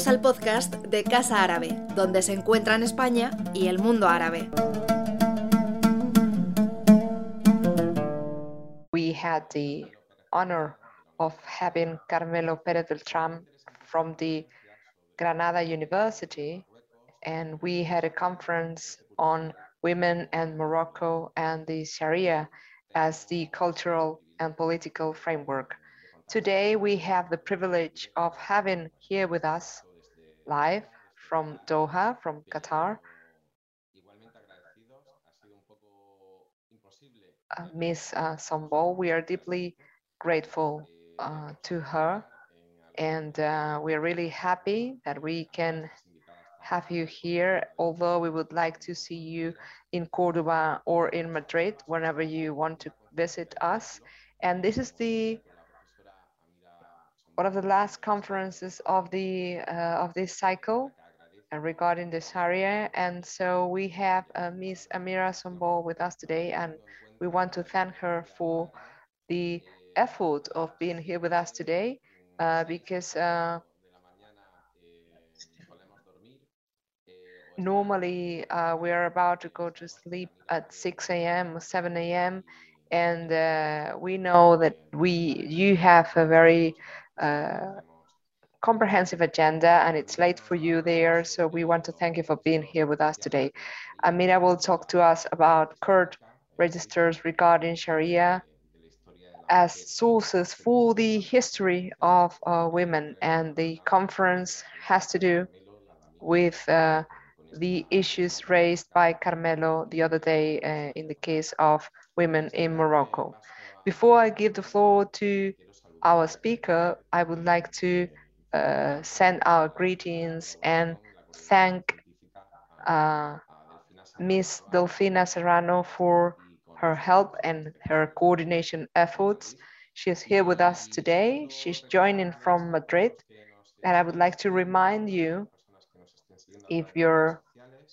Bienvenidos al podcast de Casa Árabe, donde se encuentran España y el mundo árabe. We had the honor of having Carmelo Pérez Beltrán from the Granada University, and we had a conference on women and Morocco and the Sharia as the cultural and political framework. Today, we have the privilege of having here with us live from Doha, from Qatar, uh, Miss uh, Sonbol. We are deeply grateful uh, to her and uh, we are really happy that we can have you here, although we would like to see you in Cordoba or in Madrid, whenever you want to visit us. And this is the one of the last conferences of the uh, of this cycle uh, regarding the Sharia. And so we have uh, Miss Amira Sonbol with us today, and we want to thank her for the effort of being here with us today, uh, because uh, normally uh, we are about to go to sleep at 6 a.m. or 7 a.m. And uh, we know that we you have a very comprehensive agenda and it's late for you there. So we want to thank you for being here with us today. Amira will talk to us about court registers regarding Sharia as sources for the history of uh, women and the conference has to do with uh, the issues raised by Carmelo the other day uh, in the case of women in Morocco. Before I give the floor to our speaker, I would like to uh, send our greetings and thank uh, Ms. Delfina Serrano for her help and her coordination efforts. She is here with us today. She's joining from Madrid. And I would like to remind you, if you're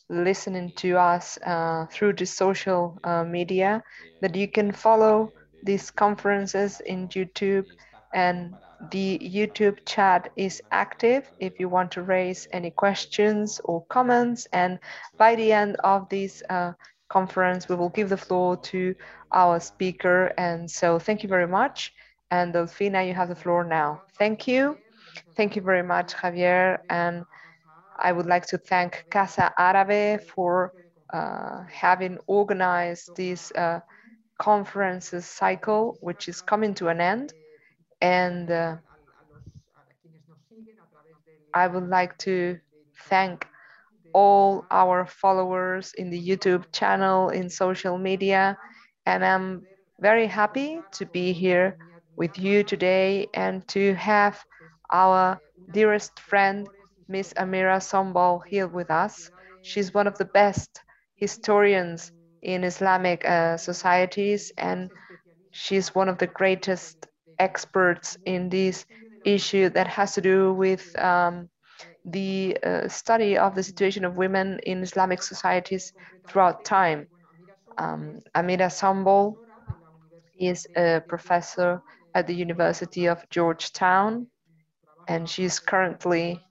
listening to us uh, through the social uh, media, that you can follow these conferences in YouTube and the YouTube chat is active if you want to raise any questions or comments. And by the end of this uh, conference, we will give the floor to our speaker. And so thank you very much. And Delfina, you have the floor now. Thank you. Thank you very much, Javier. And I would like to thank Casa Árabe for uh, having organized this uh, conferences cycle, which is coming to an end. And uh, I would like to thank all our followers in the YouTube channel, in social media. And I'm very happy to be here with you today and to have our dearest friend, Miss Amira Sonbol, here with us. She's one of the best historians in Islamic uh, societies and she's one of the greatest experts in this issue that has to do with um, the uh, study of the situation of women in Islamic societies throughout time. Um, Amira Sonbol is a professor at the University of Georgetown, and she's currently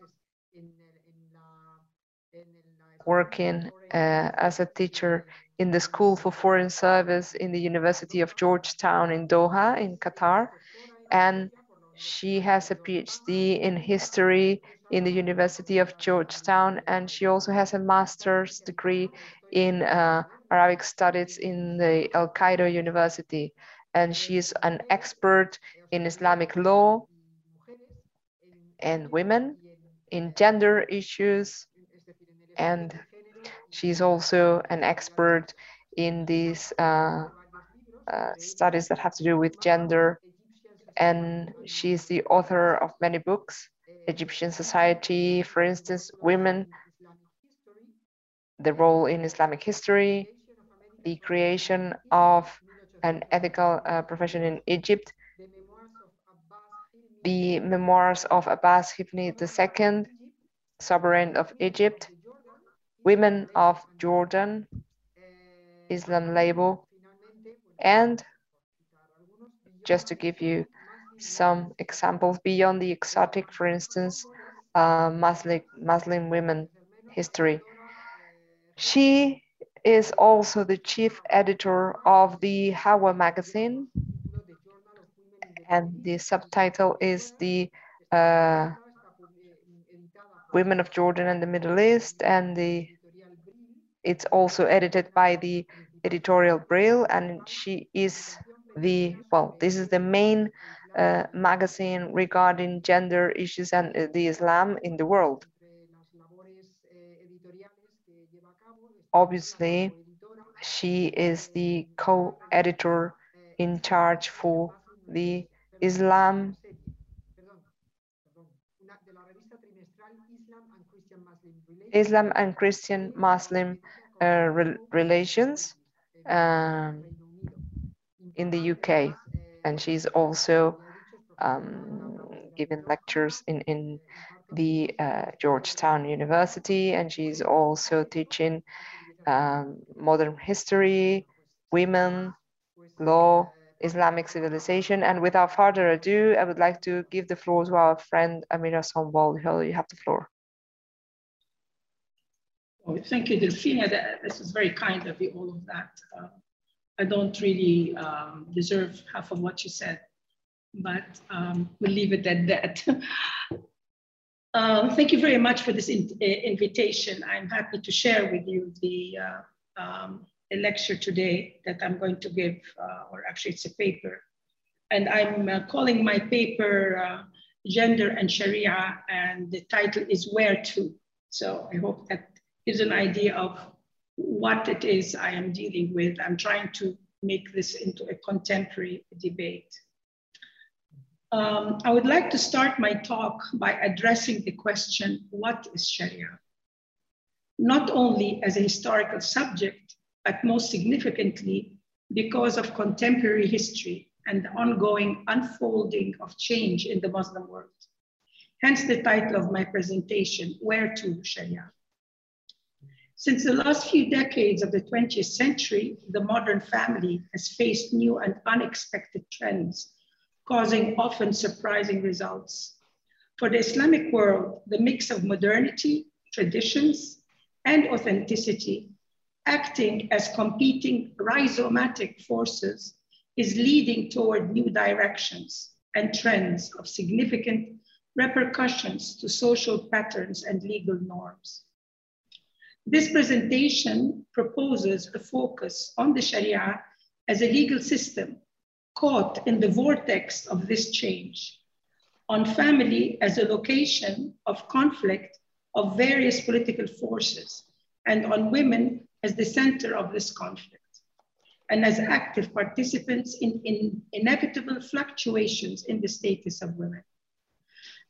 working uh, as a teacher in the School for Foreign Service in the University of Georgetown in Doha, in Qatar. And she has a PhD in history in the University of Georgetown, and she also has a master's degree in uh, Arabic studies in the Al Cairo University. And she is an expert in Islamic law and women, in gender issues, and she's also an expert in these uh, uh, studies that have to do with gender and she's the author of many books Egyptian society, for instance, women, the role in Islamic history, the creation of an ethical uh, profession in Egypt, the memoirs of Abbas Hilmi II, sovereign of Egypt, women of Jordan, Islam label, and just to give you some examples beyond the exotic, for instance, uh, Muslim, Muslim women history. She is also the chief editor of the Hawwa magazine, and the subtitle is the uh, Women of Jordan and the Middle East, and the it's also edited by the editorial Brill, and she is the well, this is the main magazine regarding gender issues and uh, the Islam in the world. Obviously, she is the co-editor in charge for the Islam Islam and Christian Muslim uh, re relations um, in the UK. And she's also um, giving lectures in, in the uh, Georgetown University, and she's also teaching um, modern history, women, law, Islamic civilization. And without further ado, I would like to give the floor to our friend Amira Sonbol. You have the floor. Oh, thank you, Delfina. This is very kind of you, all of that. Uh, I don't really um, deserve half of what you said, but um, we'll leave it at that. uh, thank you very much for this in, uh, invitation. I'm happy to share with you the uh, um, lecture today that I'm going to give, uh, or actually it's a paper. And I'm uh, calling my paper Gender and Sharia, and the title is Where To. So I hope that gives an idea of what it is I am dealing with. I'm trying to make this into a contemporary debate. Um, I would like to start my talk by addressing the question, what is Sharia? Not only as a historical subject, but most significantly because of contemporary history and the ongoing unfolding of change in the Muslim world. Hence the title of my presentation, Where to Sharia? Since the last few decades of the 20th century, the modern family has faced new and unexpected trends, causing often surprising results. For the Islamic world, the mix of modernity, traditions, and authenticity, acting as competing rhizomatic forces, is leading toward new directions and trends of significant repercussions to social patterns and legal norms. This presentation proposes a focus on the Sharia as a legal system caught in the vortex of this change, on family as a location of conflict of various political forces, and on women as the center of this conflict, and as active participants in, in inevitable fluctuations in the status of women.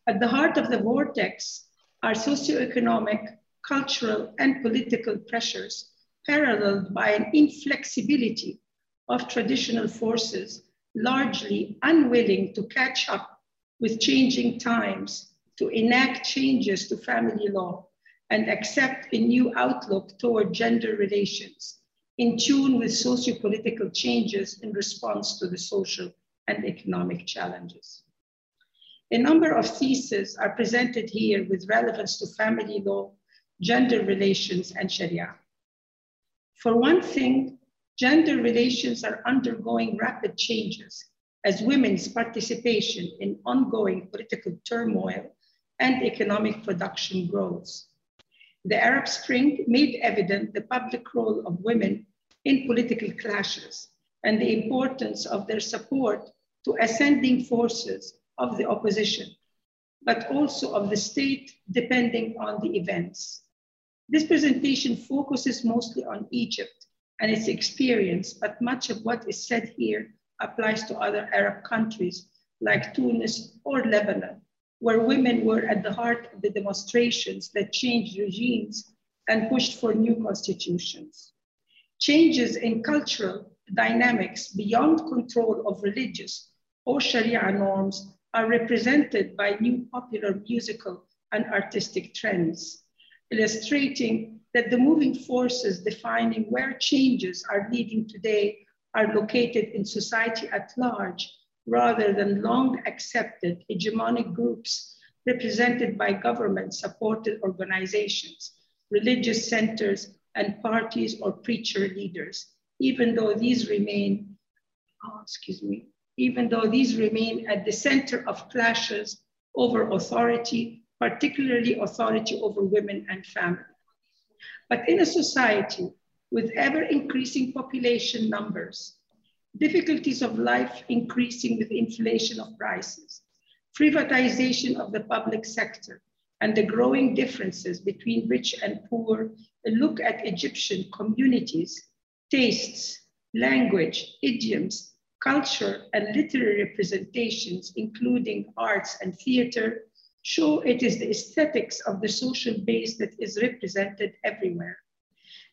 At the heart of the vortex are socioeconomic, cultural, and political pressures, paralleled by an inflexibility of traditional forces, largely unwilling to catch up with changing times, to enact changes to family law, and accept a new outlook toward gender relations, in tune with socio-political changes in response to the social and economic challenges. A number of theses are presented here with relevance to family law gender relations, and Sharia. For one thing, gender relations are undergoing rapid changes as women's participation in ongoing political turmoil and economic production grows. The Arab Spring made evident the public role of women in political clashes and the importance of their support to ascending forces of the opposition, but also of the state depending on the events. This presentation focuses mostly on Egypt and its experience, but much of what is said here applies to other Arab countries like Tunis or Lebanon, where women were at the heart of the demonstrations that changed regimes and pushed for new constitutions. Changes in cultural dynamics beyond control of religious or Sharia norms are represented by new popular musical and artistic trends illustrating that the moving forces defining where changes are leading today are located in society at large rather than long accepted hegemonic groups represented by government supported organizations, religious centers, and parties or preacher leaders, even though these remain, oh, excuse me, even though these remain at the center of clashes over authority, particularly authority over women and family. But in a society with ever increasing population numbers, difficulties of life increasing with inflation of prices, privatization of the public sector, and the growing differences between rich and poor, a look at Egyptian communities, tastes, language, idioms, culture, and literary representations, including arts and theater, show it is the aesthetics of the social base that is represented everywhere.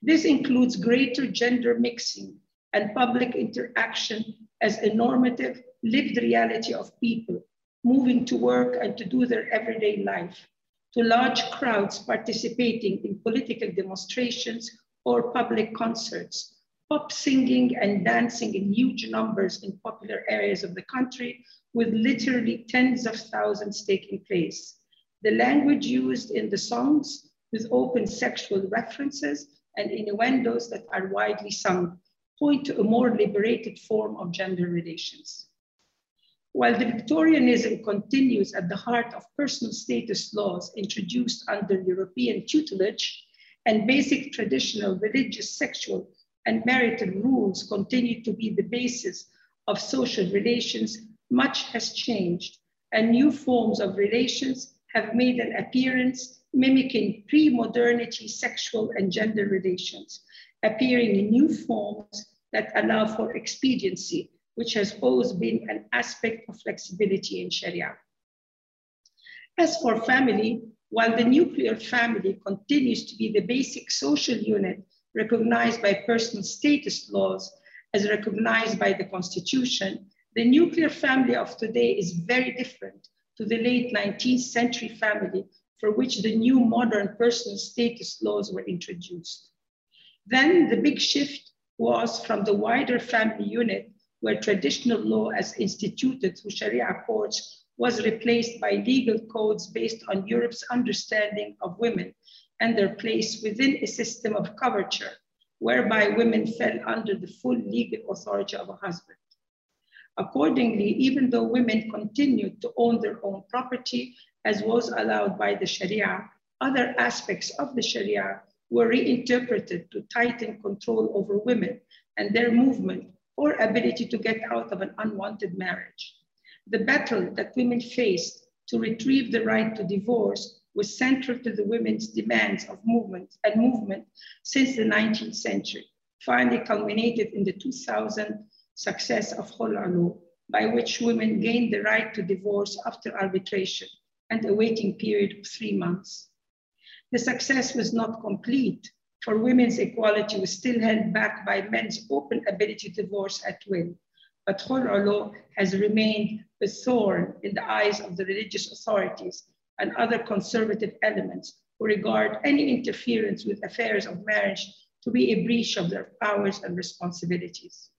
This includes greater gender mixing and public interaction as a normative, lived reality of people moving to work and to do their everyday life, to large crowds participating in political demonstrations or public concerts, pop singing and dancing in huge numbers in popular areas of the country, with literally tens of thousands taking place. The language used in the songs with open sexual references and innuendos that are widely sung point to a more liberated form of gender relations. While the Victorianism continues at the heart of personal status laws introduced under European tutelage, and basic traditional religious, sexual, and marital rules continue to be the basis of social relations, much has changed, and new forms of relations have made an appearance mimicking pre-modernity sexual and gender relations, appearing in new forms that allow for expediency, which has always been an aspect of flexibility in Sharia. As for family, while the nuclear family continues to be the basic social unit recognized by personal status laws as recognized by the constitution, the nuclear family of today is very different to the late 19th century family for which the new modern personal status laws were introduced. Then the big shift was from the wider family unit where traditional law as instituted through Sharia courts was replaced by legal codes based on Europe's understanding of women and their place within a system of coverture, whereby women fell under the full legal authority of a husband. Accordingly, even though women continued to own their own property, as was allowed by the Sharia, other aspects of the Sharia were reinterpreted to tighten control over women and their movement or ability to get out of an unwanted marriage. The battle that women faced to retrieve the right to divorce was central to the women's demands of movement and movement since the 19th century, finally culminated in the 2000 success of Khul by which women gained the right to divorce after arbitration and a waiting period of three months. The success was not complete for women's equality was still held back by men's open ability to divorce at will. But Khul has remained a thorn in the eyes of the religious authorities and other conservative elements who regard any interference with affairs of marriage to be a breach of their powers and responsibilities.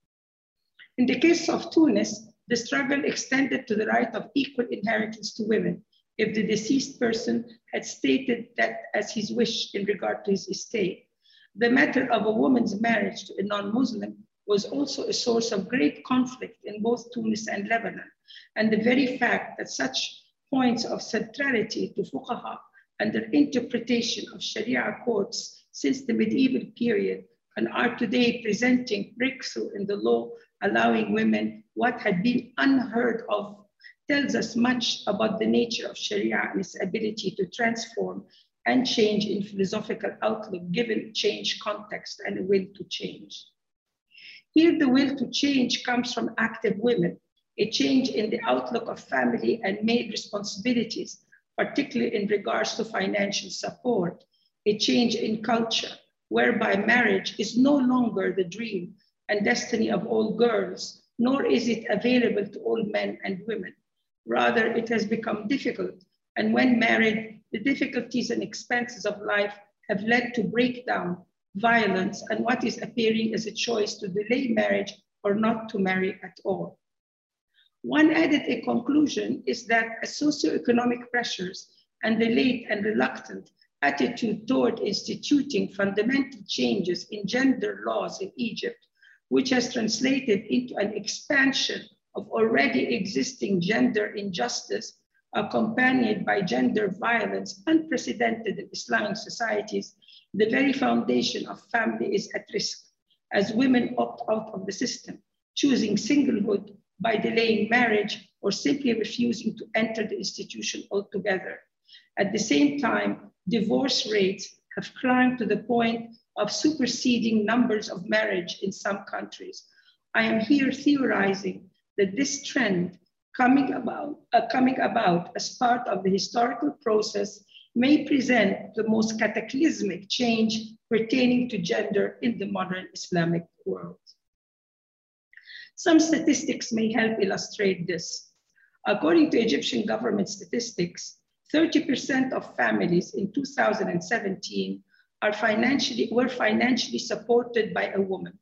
In the case of Tunis, the struggle extended to the right of equal inheritance to women if the deceased person had stated that as his wish in regard to his estate the matter of a woman's marriage to a non-Muslim was also a source of great conflict in both Tunis and Lebanon. And the very fact that such points of centrality to fuqaha and their interpretation of Sharia courts since the medieval period and are today presenting breakthrough in the law allowing women what had been unheard of tells us much about the nature of Sharia and its ability to transform and change in philosophical outlook given change context and a will to change. Here, the will to change comes from active women, a change in the outlook of family and maid responsibilities, particularly in regards to financial support, a change in culture, whereby marriage is no longer the dream and destiny of all girls, nor is it available to all men and women. Rather, it has become difficult, and when married, the difficulties and expenses of life have led to breakdown, violence, and what is appearing as a choice to delay marriage or not to marry at all. One added conclusion is that socioeconomic pressures and the late and reluctant attitude toward instituting fundamental changes in gender laws in Egypt, which has translated into an expansion of already existing gender injustice accompanied by gender violence unprecedented in Islamic societies, the very foundation of family is at risk as women opt out of the system, choosing singlehood by delaying marriage or simply refusing to enter the institution altogether. At the same time, divorce rates have climbed to the point of superseding numbers of marriage in some countries. I am here theorizing that this trend coming about, uh, coming about as part of the historical process may present the most cataclysmic change pertaining to gender in the modern Islamic world. Some statistics may help illustrate this. According to Egyptian government statistics, 30% of families in 2017 are financially, were financially supported by a woman,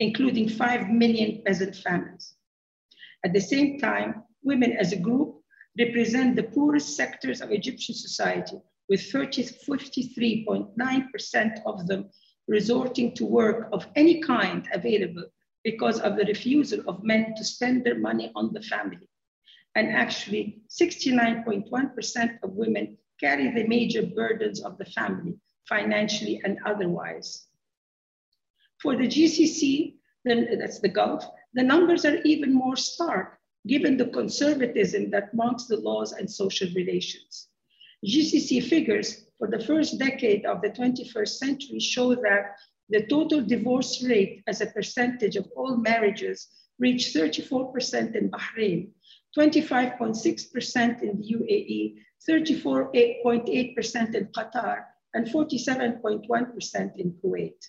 including 5 million peasant families. At the same time, women as a group represent the poorest sectors of Egyptian society, with 53.9% of them resorting to work of any kind available because of the refusal of men to spend their money on the family. And actually, 69.1% of women carry the major burdens of the family, financially and otherwise. For the GCC, then that's the Gulf, the numbers are even more stark given the conservatism that marks the laws and social relations. GCC figures for the first decade of the 21st century show that the total divorce rate as a percentage of all marriages reached 34% in Bahrain, 25.6% in the UAE, 34.8% in Qatar, and 47.1% in Kuwait.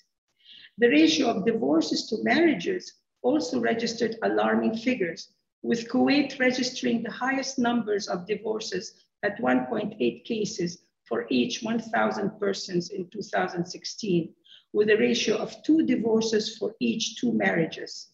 The ratio of divorces to marriages also registered alarming figures, with Kuwait registering the highest numbers of divorces at 1.8 cases for each 1,000 persons in 2016, with a ratio of two divorces for each two marriages.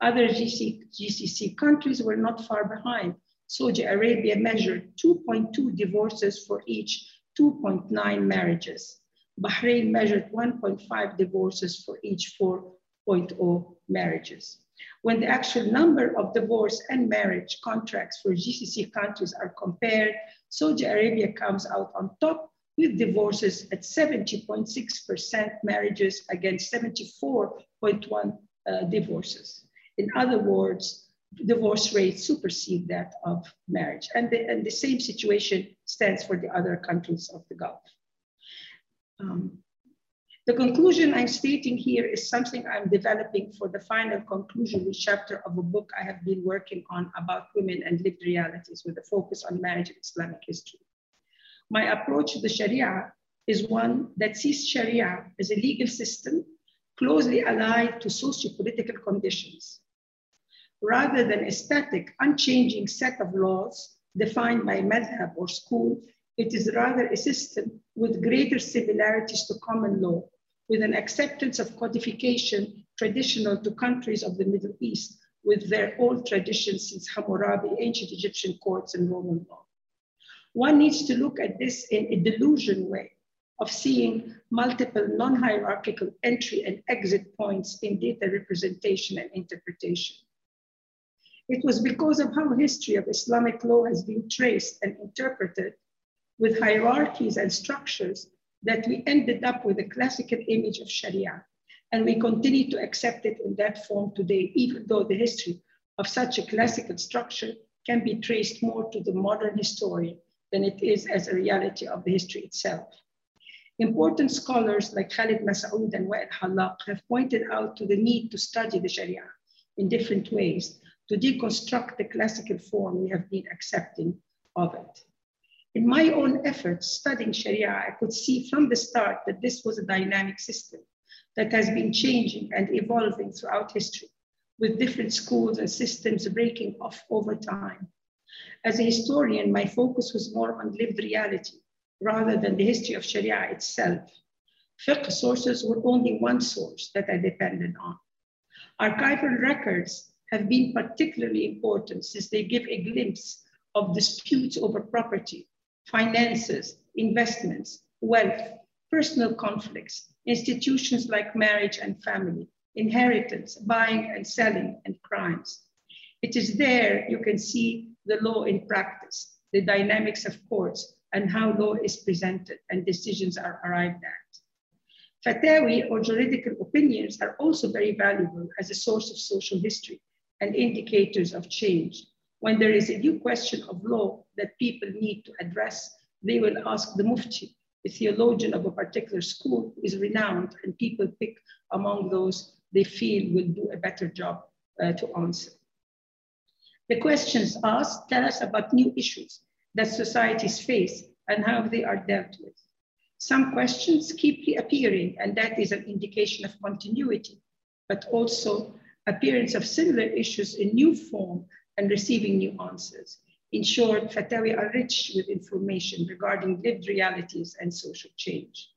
Other GC, GCC countries were not far behind. Saudi Arabia measured 2.2 divorces for each 2.9 marriages. Bahrain measured 1.5 divorces for each 4.0 marriages. When the actual number of divorce and marriage contracts for GCC countries are compared, Saudi Arabia comes out on top with divorces at 70.6% marriages against 74.1 uh, divorces. In other words, divorce rates supersede that of marriage. And the, and the same situation stands for the other countries of the Gulf. Um, the conclusion I'm stating here is something I'm developing for the final conclusion chapter of a book I have been working on about women and lived realities with a focus on marriage and Islamic history. My approach to the Sharia is one that sees Sharia as a legal system closely allied to socio-political conditions. Rather than a static, unchanging set of laws defined by madhab or school, it is rather a system with greater similarities to common law with an acceptance of codification traditional to countries of the Middle East with their old traditions since Hammurabi, ancient Egyptian courts and Roman law. One needs to look at this in a Deleuzian way of seeing multiple non-hierarchical entry and exit points in data representation and interpretation. It was because of how history of Islamic law has been traced and interpreted with hierarchies and structures that we ended up with a classical image of Sharia. And we continue to accept it in that form today, even though the history of such a classical structure can be traced more to the modern historian than it is as a reality of the history itself. Important scholars like Khalid Masoud and Wa'il Hallaq have pointed out to the need to study the Sharia in different ways to deconstruct the classical form we have been accepting of it. In my own efforts studying Sharia, I could see from the start that this was a dynamic system that has been changing and evolving throughout history, with different schools and systems breaking off over time. As a historian, my focus was more on lived reality rather than the history of Sharia itself. Fiqh sources were only one source that I depended on. Archival records have been particularly important since they give a glimpse of disputes over property, finances, investments, wealth, personal conflicts, institutions like marriage and family, inheritance, buying and selling, and crimes. It is there you can see the law in practice, the dynamics of courts, and how law is presented and decisions are arrived at. Fatawi or juridical opinions are also very valuable as a source of social history and indicators of change. When there is a new question of law that people need to address, they will ask the mufti, a theologian of a particular school who is renowned, and people pick among those they feel will do a better job uh, to answer. The questions asked tell us about new issues that societies face and how they are dealt with. Some questions keep reappearing, and that is an indication of continuity, but also appearance of similar issues in new form and receiving new answers. In short, Fatawi are rich with information regarding lived realities and social change.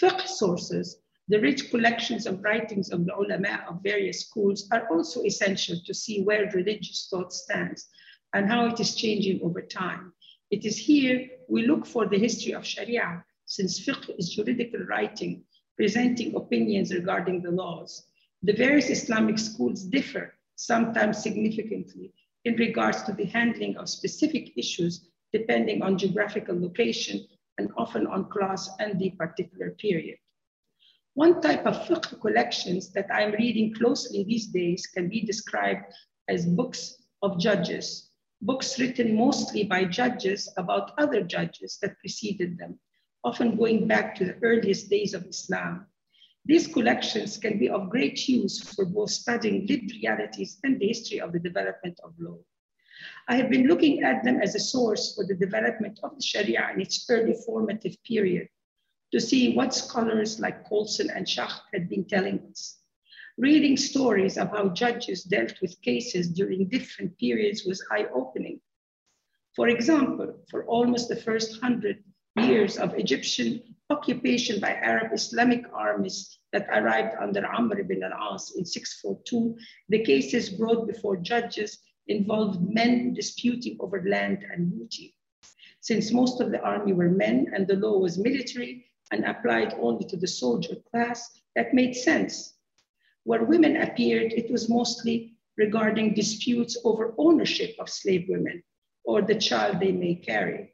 Fiqh sources, the rich collections of writings of the ulama of various schools are also essential to see where religious thought stands and how it is changing over time. It is here we look for the history of Sharia, since fiqh is juridical writing, presenting opinions regarding the laws. The various Islamic schools differ, sometimes significantly, in regards to the handling of specific issues depending on geographical location and often on class and the particular period. One type of fiqh collections that I'm reading closely these days can be described as books of judges, books written mostly by judges about other judges that preceded them, often going back to the earliest days of Islam. These collections can be of great use for both studying lived realities and the history of the development of law. I have been looking at them as a source for the development of the Sharia in its early formative period to see what scholars like Coulson and Schacht had been telling us. Reading stories of how judges dealt with cases during different periods was eye-opening. For example, for almost the first hundred years of Egyptian occupation by Arab Islamic armies that arrived under Amr ibn al-As in 642, the cases brought before judges involved men disputing over land and booty. Since most of the army were men and the law was military and applied only to the soldier class, that made sense. Where women appeared, it was mostly regarding disputes over ownership of slave women or the child they may carry.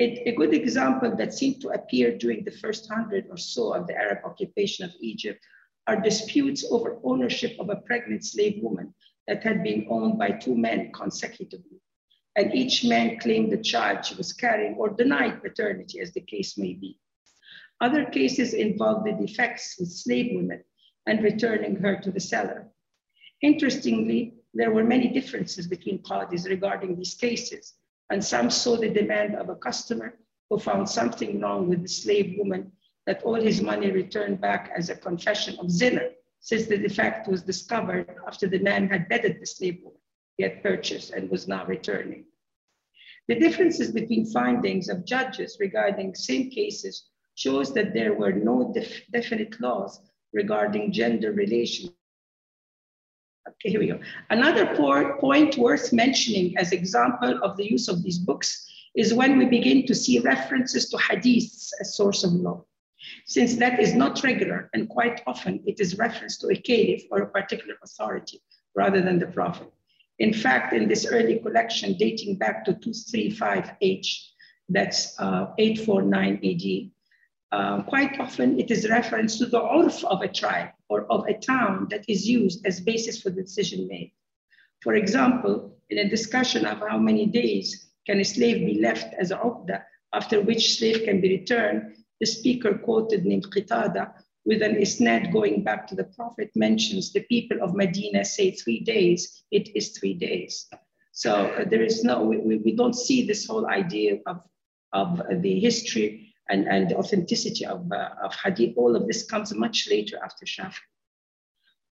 A, a, good example that seemed to appear during the first hundred or so of the Arab occupation of Egypt are disputes over ownership of a pregnant slave woman that had been owned by two men consecutively. And each man claimed the child she was carrying or denied paternity, as the case may be. Other cases involved the defects with slave women and returning her to the seller. Interestingly, there were many differences between qadis regarding these cases, and some saw the demand of a customer who found something wrong with the slave woman that all his money returned back as a confession of zina, since the defect was discovered after the man had bedded the slave woman he had purchased and was now returning. The differences between findings of judges regarding same cases shows that there were no def definite laws regarding gender relations. Okay, here we go. Another point worth mentioning as example of the use of these books is when we begin to see references to hadiths as source of law. Since that is not regular and quite often it is reference to a caliph or a particular authority rather than the prophet. In fact, in this early collection dating back to 235H, that's uh, 849 AD, uh, quite often it is reference to the urf of a tribe or of a town that is used as basis for the decision made. For example, in a discussion of how many days can a slave be left as a uqda, after which slave can be returned, the speaker quoted named Qatada with an isnad going back to the Prophet mentions the people of Medina say three days, it is three days. So uh, there is no, we, we don't see this whole idea of, of the history and, and the authenticity of, uh, of hadith, all of this comes much later after Shafi.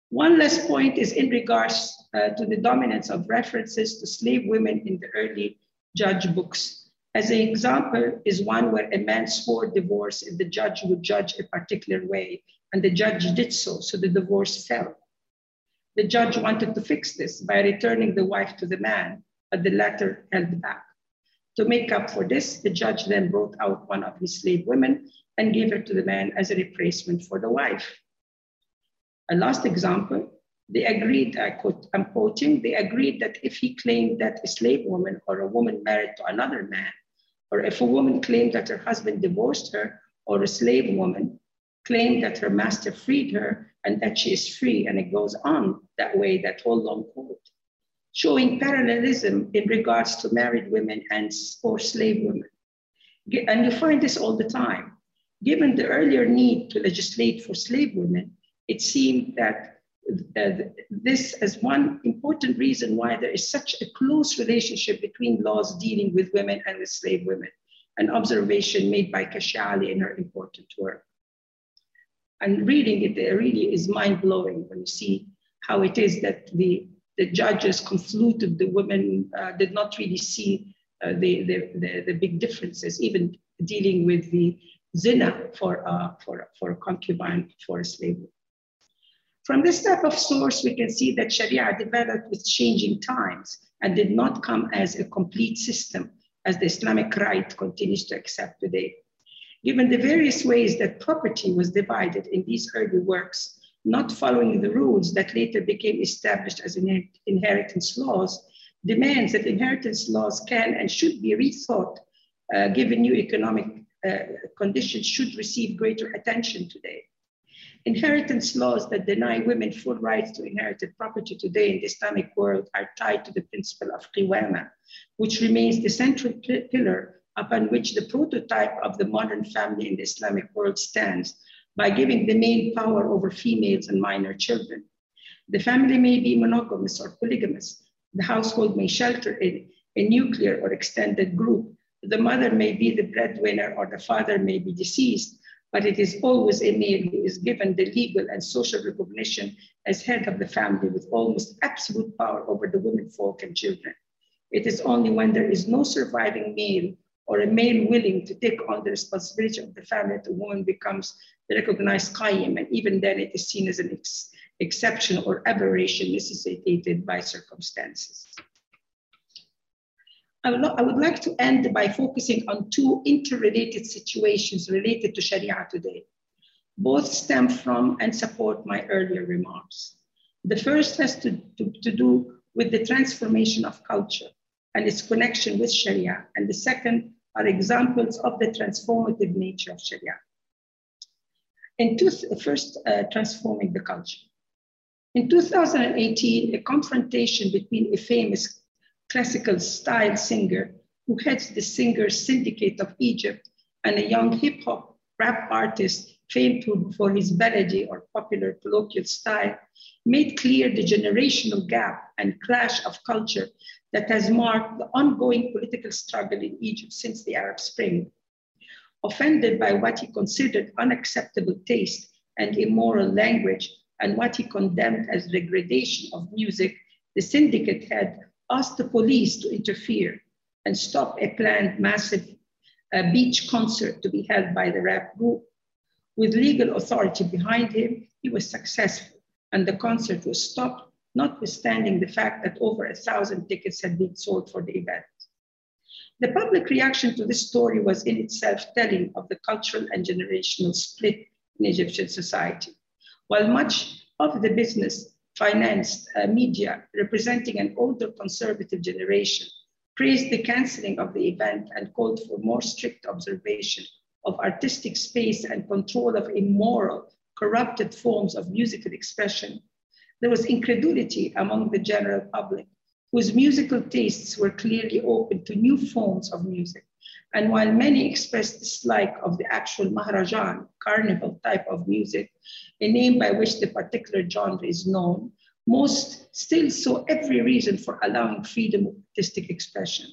One last point is in regards uh, to the dominance of references to slave women in the early judge books. As an example is one where a man swore divorce if the judge would judge a particular way, and the judge did so, so the divorce fell. The judge wanted to fix this by returning the wife to the man, but the latter held back. To make up for this, the judge then brought out one of his slave women and gave her to the man as a replacement for the wife. A last example, they agreed, I quote, I'm quoting, they agreed that if he claimed that a slave woman or a woman married to another man, or if a woman claimed that her husband divorced her, or a slave woman claimed that her master freed her and that she is free, and it goes on that way, that whole long quote, showing parallelism in regards to married women and or slave women. And you find this all the time. Given the earlier need to legislate for slave women, it seemed that uh, this is one important reason why there is such a close relationship between laws dealing with women and with slave women, an observation made by Kecia Ali in her important work. And reading it, it really is mind blowing when you see how it is that the, the judges confluted the women, uh, did not really see uh, the, the, the, the, big differences, even dealing with the zina for, uh, for, for concubine, for a slave. From this type of source, we can see that Sharia developed with changing times and did not come as a complete system as the Islamic right continues to accept today. Given the various ways that property was divided in these early works, not following the rules that later became established as inheritance laws, demands that inheritance laws can and should be rethought uh, given new economic uh, conditions should receive greater attention today. Inheritance laws that deny women full rights to inherited property today in the Islamic world are tied to the principle of qiwama, which remains the central pillar upon which the prototype of the modern family in the Islamic world stands by giving the male power over females and minor children. The family may be monogamous or polygamous. The household may shelter a, a nuclear or extended group. The mother may be the breadwinner or the father may be deceased but it is always a male who is given the legal and social recognition as head of the family with almost absolute power over the women folk and children. It is only when there is no surviving male or a male willing to take on the responsibility of the family that the woman becomes recognized qayyim, and even then it is seen as an ex exception or aberration necessitated by circumstances. I would, like to end by focusing on two interrelated situations related to Sharia today. Both stem from and support my earlier remarks. The first has to, to, to do with the transformation of culture and its connection with Sharia, and the second are examples of the transformative nature of Sharia. In two, first, uh, transforming the culture. In 2018, a confrontation between a famous classical style singer who heads the Singers Syndicate of Egypt and a young hip hop rap artist famed for his baladi or popular colloquial style, made clear the generational gap and clash of culture that has marked the ongoing political struggle in Egypt since the Arab Spring. Offended by what he considered unacceptable taste and immoral language and what he condemned as degradation of music, the syndicate had asked the police to interfere and stop a planned massive uh, beach concert to be held by the rap group. With legal authority behind him, he was successful, and the concert was stopped, notwithstanding the fact that over a thousand tickets had been sold for the event. The public reaction to this story was in itself telling of the cultural and generational split in Egyptian society. While much of the business financed uh, media representing an older conservative generation praised the canceling of the event and called for more strict observation of artistic space and control of immoral, corrupted forms of musical expression. There was incredulity among the general public, whose musical tastes were clearly open to new forms of music. And while many expressed dislike of the actual maharajan, carnival type of music, a name by which the particular genre is known, most still saw every reason for allowing freedom of artistic expression.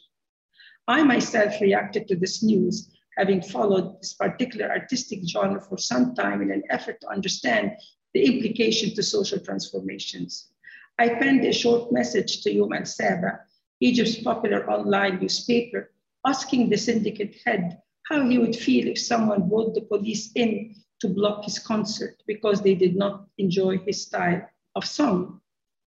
I myself reacted to this news, having followed this particular artistic genre for some time in an effort to understand the implication to social transformations. I penned a short message to Yom Saba, Egypt's popular online newspaper, asking the syndicate head how he would feel if someone brought the police in to block his concert because they did not enjoy his style of song.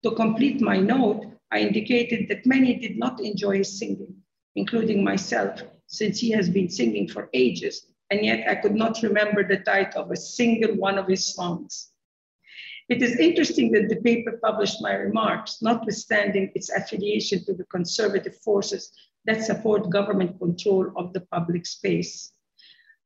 To complete my note, I indicated that many did not enjoy his singing, including myself, since he has been singing for ages, and yet I could not remember the title of a single one of his songs. It is interesting that the paper published my remarks, notwithstanding its affiliation to the conservative forces that support government control of the public space.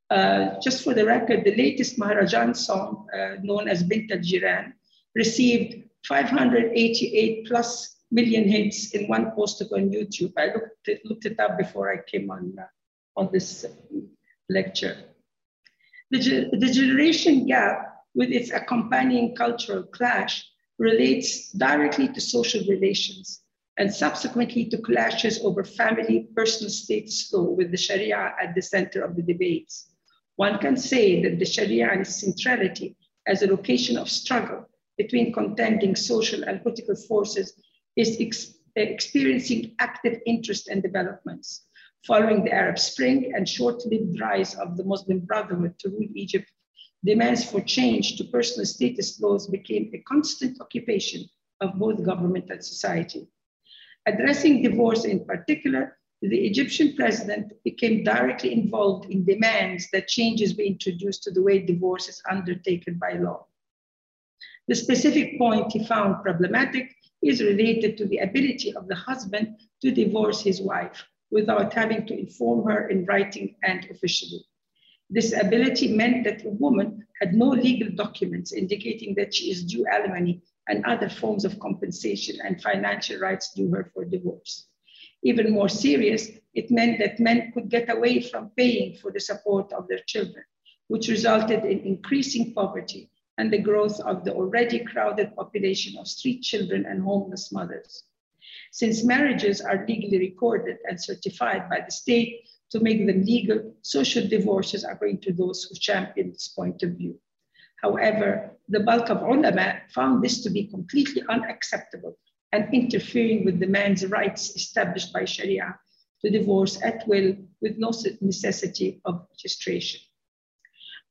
Uh, just for the record, the latest Maharajan song, uh, known as Bint al Jiran, received 588 plus million hits in one post on YouTube. I looked it, looked it up before I came on, uh, on this lecture. The, the generation gap with its accompanying cultural clash relates directly to social relations and subsequently to clashes over family personal status law with the Sharia at the center of the debates. One can say that the Sharia and its centrality as a location of struggle between contending social and political forces is ex experiencing active interest and developments. Following the Arab Spring and short-lived rise of the Muslim Brotherhood to rule Egypt, demands for change to personal status laws became a constant occupation of both government and society. Addressing divorce in particular, the Egyptian president became directly involved in demands that changes be introduced to the way divorce is undertaken by law. The specific point he found problematic is related to the ability of the husband to divorce his wife without having to inform her in writing and officially. This ability meant that a woman had no legal documents indicating that she is due alimony and other forms of compensation and financial rights due her for divorce. Even more serious, it meant that men could get away from paying for the support of their children, which resulted in increasing poverty and the growth of the already crowded population of street children and homeless mothers. Since marriages are legally recorded and certified by the state to make them legal, social divorces going to those who champion this point of view. However, the bulk of ulama found this to be completely unacceptable and interfering with the man's rights established by Sharia to divorce at will with no necessity of registration.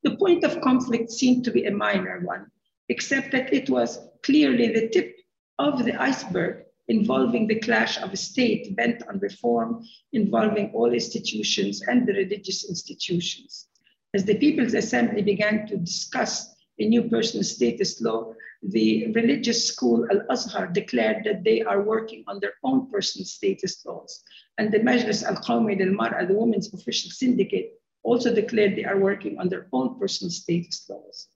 The point of conflict seemed to be a minor one, except that it was clearly the tip of the iceberg involving the clash of a state bent on reform, involving all institutions and the religious institutions. As the People's Assembly began to discuss a new personal status law, the religious school Al Azhar declared that they are working on their own personal status laws. And the Majlis Al Qawmi al Mar'a, the women's official syndicate, also declared they are working on their own personal status laws.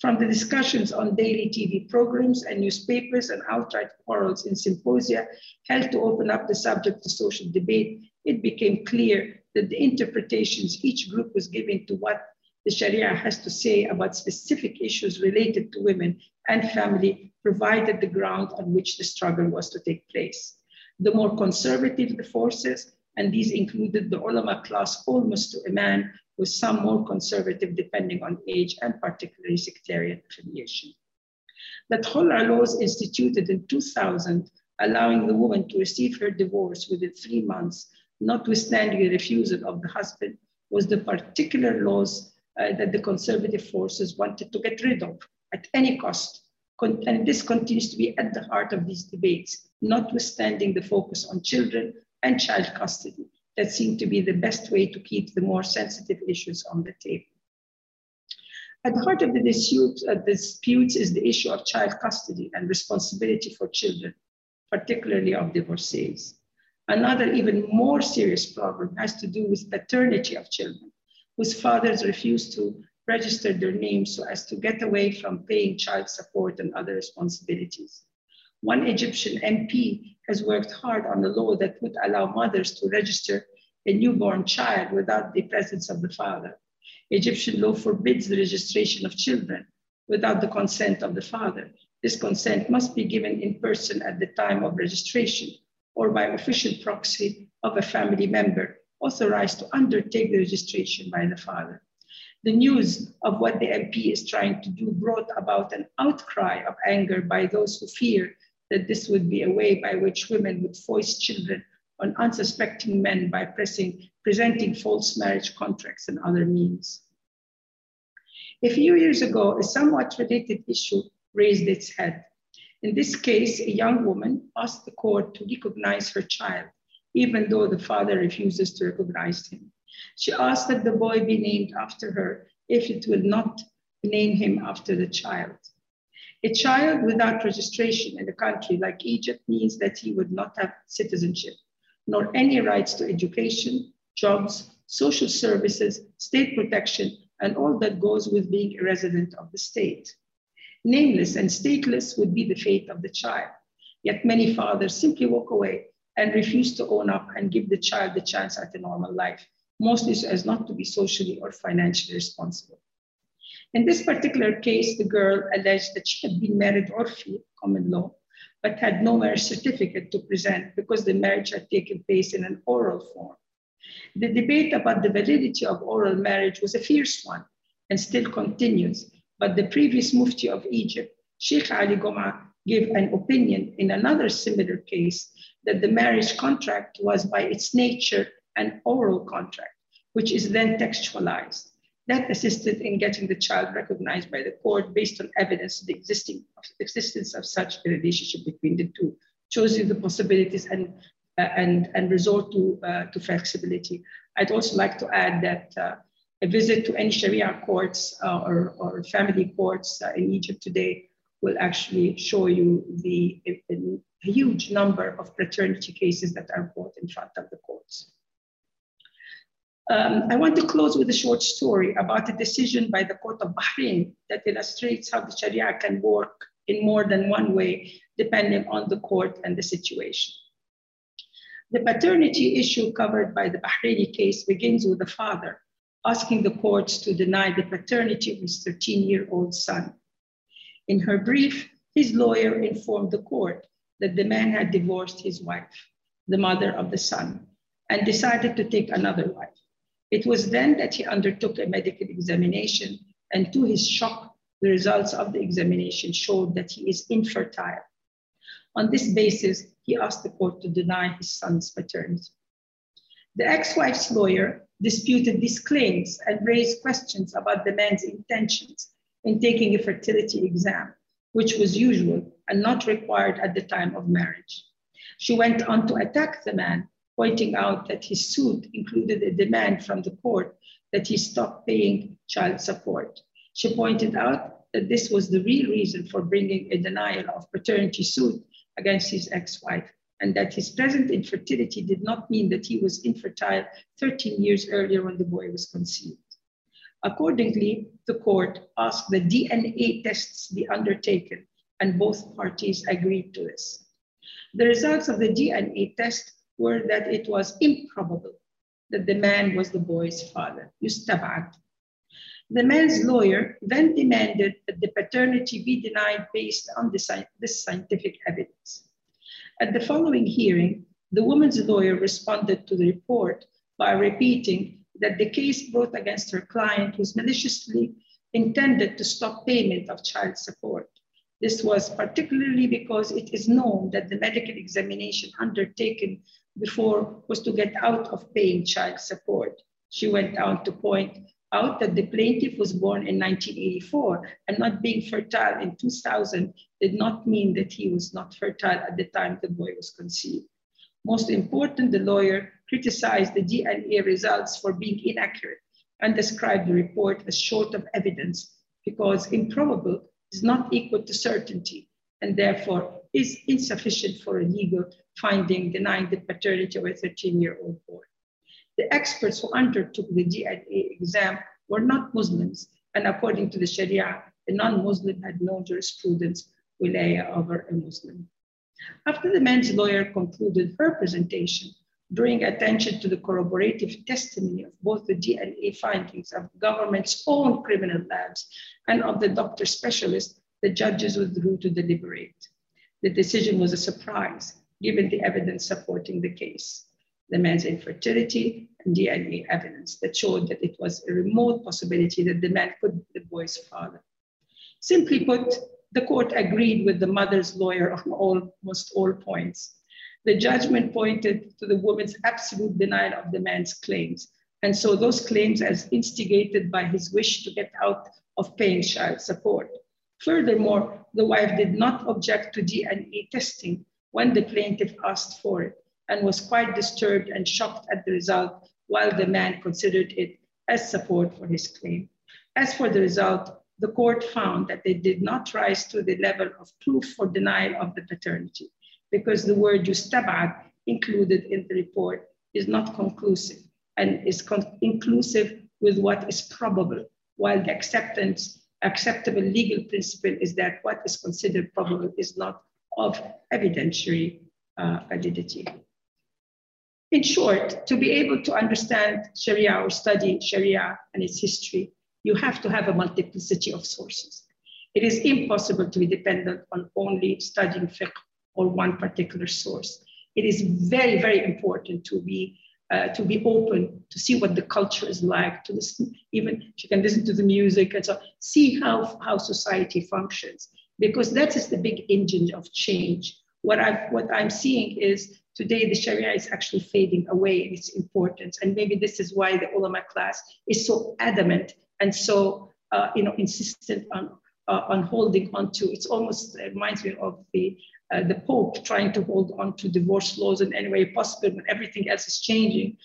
From the discussions on daily TV programs and newspapers and outright quarrels in symposia held to open up the subject to social debate, it became clear that the interpretations each group was giving to what the Sharia has to say about specific issues related to women and family provided the ground on which the struggle was to take place. The more conservative the forces, and these included the ulama class almost to a man, with some more conservative depending on age and particularly sectarian affiliation. The Khul'a laws instituted in 2000, allowing the woman to receive her divorce within three months, notwithstanding the refusal of the husband, was the particular laws uh, that the conservative forces wanted to get rid of at any cost. Con and this continues to be at the heart of these debates, notwithstanding the focus on children and child custody that seem to be the best way to keep the more sensitive issues on the table. At the heart of the uh, disputes is the issue of child custody and responsibility for children, particularly of divorcees. Another even more serious problem has to do with paternity of children, whose fathers refuse to register their names so as to get away from paying child support and other responsibilities. One Egyptian MP has worked hard on a law that would allow mothers to register a newborn child without the presence of the father. Egyptian law forbids the registration of children without the consent of the father. This consent must be given in person at the time of registration or by official proxy of a family member authorized to undertake the registration by the father. The news of what the MP is trying to do brought about an outcry of anger by those who fear that this would be a way by which women would foist children on unsuspecting men by pressing, presenting false marriage contracts and other means. A few years ago, a somewhat related issue raised its head. In this case, a young woman asked the court to recognize her child, even though the father refuses to recognize him. She asked that the boy be named after her if it will not name him after the child. A child without registration in a country like Egypt means that he would not have citizenship, nor any rights to education, jobs, social services, state protection, and all that goes with being a resident of the state. Nameless and stateless would be the fate of the child. Yet many fathers simply walk away and refuse to own up and give the child the chance at a normal life, mostly so as not to be socially or financially responsible. In this particular case, the girl alleged that she had been married urfi, common law, but had no marriage certificate to present because the marriage had taken place in an oral form. The debate about the validity of oral marriage was a fierce one and still continues, but the previous Mufti of Egypt, Sheikh Ali Goma, gave an opinion in another similar case that the marriage contract was by its nature an oral contract, which is then textualized that assisted in getting the child recognized by the court based on evidence of the existing of existence of such a relationship between the two, you the possibilities and uh, and and resort to uh, to flexibility. I'd also like to add that uh, a visit to any Sharia courts uh, or, or family courts uh, in Egypt today will actually show you the a huge number of paternity cases that are brought in front of the courts. Um, I want to close with a short story about a decision by the Court of Bahrain that illustrates how the Sharia can work in more than one way, depending on the court and the situation. The paternity issue covered by the Bahraini case begins with the father asking the courts to deny the paternity of his 13 year old son. In her brief, his lawyer informed the court that the man had divorced his wife, the mother of the son, and decided to take another wife. It was then that he undertook a medical examination, and to his shock, the results of the examination showed that he is infertile. On this basis, he asked the court to deny his son's paternity. The ex wife's lawyer disputed these claims and raised questions about the man's intentions in taking a fertility exam, which was usual and not required at the time of marriage. She went on to attack the man pointing out that his suit included a demand from the court that he stop paying child support. She pointed out that this was the real reason for bringing a denial of paternity suit against his ex-wife and that his present infertility did not mean that he was infertile 13 years earlier when the boy was conceived. Accordingly, the court asked that DNA tests be undertaken, and both parties agreed to this. The results of the DNA test were that it was improbable that the man was the boy's father. Yustabad. The man's lawyer then demanded that the paternity be denied based on this scientific evidence. At the following hearing, the woman's lawyer responded to the report by repeating that the case brought against her client was maliciously intended to stop payment of child support. This was particularly because it is known that the medical examination undertaken before was to get out of paying child support. She went on to point out that the plaintiff was born in 1984 and not being fertile in 2000 did not mean that he was not fertile at the time the boy was conceived. Most important, the lawyer criticized the DNA results for being inaccurate and described the report as short of evidence because improbable is not equal to certainty and therefore is insufficient for a legal finding denying the paternity of a 13 year old boy. The experts who undertook the DNA exam were not Muslims, and according to the Sharia, a non Muslim had no jurisprudence wilaya over a Muslim. After the man's lawyer concluded her presentation, drawing attention to the corroborative testimony of both the DNA findings of the government's own criminal labs and of the doctor specialist, the judges withdrew to deliberate. The decision was a surprise, given the evidence supporting the case, the man's infertility and DNA evidence that showed that it was a remote possibility that the man could be the boy's father. Simply put, the court agreed with the mother's lawyer on almost all points. The judgment pointed to the woman's absolute denial of the man's claims, and so those claims as instigated by his wish to get out of paying child support. Furthermore, the wife did not object to DNA testing when the plaintiff asked for it and was quite disturbed and shocked at the result, while the man considered it as support for his claim. As for the result, the court found that they did not rise to the level of proof for denial of the paternity because the word yustabad included in the report is not conclusive and is con- inclusive with what is probable, while the acceptance, acceptable legal principle is that what is considered probable is not of evidentiary uh, validity. In short, to be able to understand Sharia or study Sharia and its history, you have to have a multiplicity of sources. It is impossible to be dependent on only studying fiqh or one particular source. It is very, very important to be uh, to be open to see what the culture is like, to listen, even you can listen to the music and so see how, how society functions, because that is the big engine of change. What, i what I'm seeing is today the Sharia is actually fading away in its importance. And maybe this is why the ulama class is so adamant and so uh, you know, insistent on, uh, on holding on to. It's almost it reminds me of the uh, the Pope trying to hold on to divorce laws in any way possible when everything else is changing.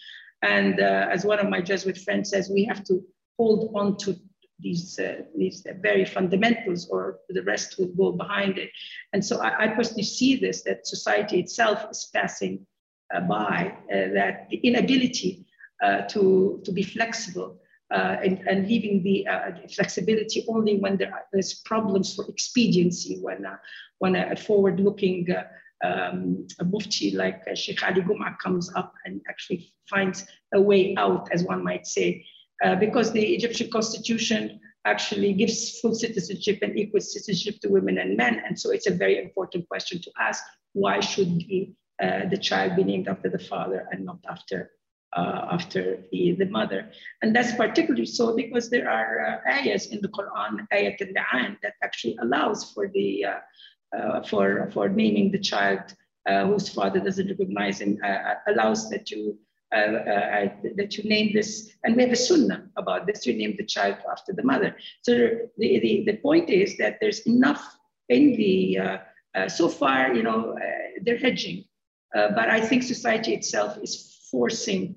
And uh, as one of my Jesuit friends says, we have to hold on to these, uh, these very fundamentals or the rest will go behind it. And so I, I personally see this, that society itself is passing uh, by, uh, that the inability uh, to, to be flexible uh, and, and leaving the uh, flexibility only when there are, there's problems for expediency, when, uh, when a, forward-looking uh, um, a mufti like uh, Sheikh Ali Guma comes up and actually finds a way out, as one might say, because the Egyptian constitution actually gives full citizenship and equal citizenship to women and men. And so it's a very important question to ask, why should the, the child be named after the father and not after uh, after the, the mother. And that's particularly so because there are uh, ayahs in the Quran, ayat al-Li'an, that actually allows for the uh, uh, for for naming the child uh, whose father doesn't recognize him, uh, allows that you that you name this, and we have a sunnah about this. You name the child after the mother. So the the, the point is that there's enough in the so far, you know, they're hedging, but I think society itself is forcing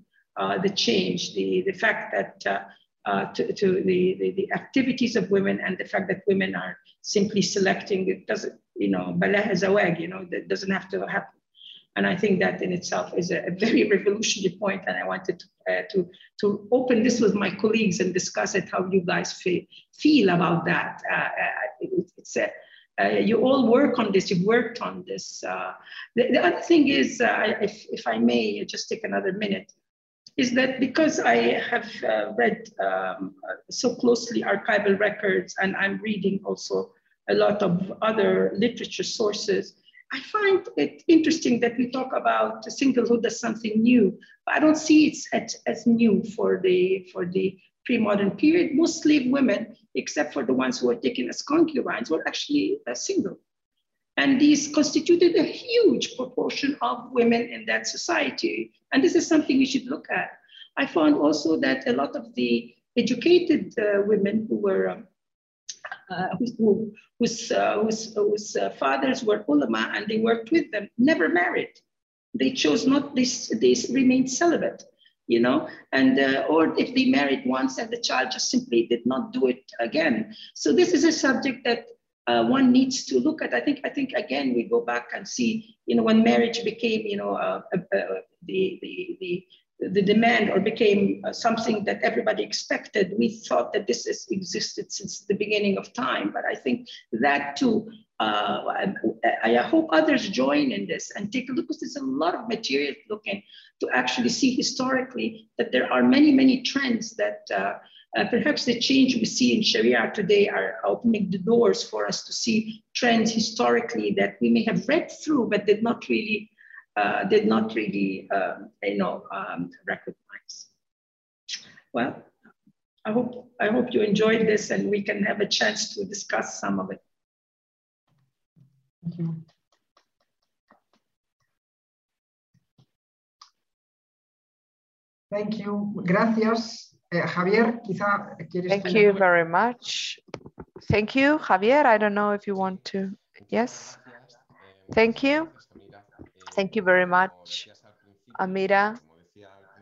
the change, the, the fact that uh, uh, to, to the, the, the, activities of women and the fact that women are simply selecting, it doesn't, you know, balah zawag, you know, that doesn't have to happen. And I think that in itself is a, a very revolutionary point. and I wanted to, uh, to, to open this with my colleagues and discuss it, how you guys feel, feel about that. Uh, it, it's a, uh, you all work on this, you've worked on this. Uh, the, the, other thing is, uh, if, if I may just take another minute, is that because I have uh, read um, so closely archival records and I'm reading also a lot of other literature sources, I find it interesting that we talk about singlehood as something new, but I don't see it as, as new for the, for the pre-modern period. Most slave women, except for the ones who were taken as concubines, were actually uh, single. And these constituted a huge proportion of women in that society. And this is something we should look at. I found also that a lot of the educated uh, women who were um, uh, who, whose, uh, whose, whose uh, fathers were ulama and they worked with them never married. They chose not this, they remained celibate, you know, and uh, or if they married once and the child just simply did not do it again. So this is a subject that uh, one needs to look at. I think, I think again, we go back and see, you know, when marriage became, you know, uh, uh, uh the, the, the, the demand or became uh, something that everybody expected, we thought that this has existed since the beginning of time. But I think that too, uh, I, I, hope others join in this and take a look because there's a lot of material looking to actually see historically that there are many, many trends that uh, perhaps the change we see in Sharia today are opening the doors for us to see trends historically that we may have read through but did not really, uh, did not really, um, you know, um, recognize. Well, I hope I hope you enjoyed this and we can have a chance to discuss some of it. Thank you. Thank you. Gracias. Uh, Javier, quizá quieres. Thank you very much. Thank you, Javier. I don't know if you want to. Yes. Thank you. Thank you very much, Amira.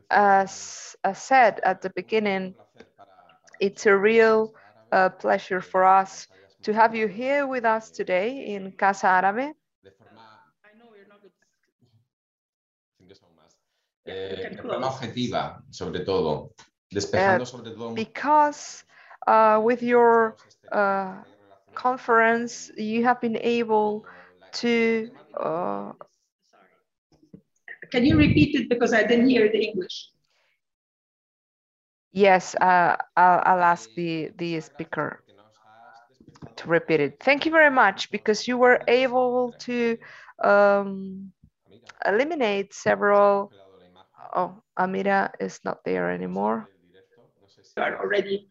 As I said at the beginning, it's a real uh, pleasure for us to have you here with us today in Casa Árabe. Eh, de forma objetiva, sobre todo, despejando Uh, sobre todo because uh, with your uh, conference, you have been able to. Uh, Can you repeat it because I didn't hear the English? yes, uh, I'll, I'll ask the, the speaker to repeat it. Thank you very much because you were able to um, eliminate several. Oh, Amira is not there anymore. You are already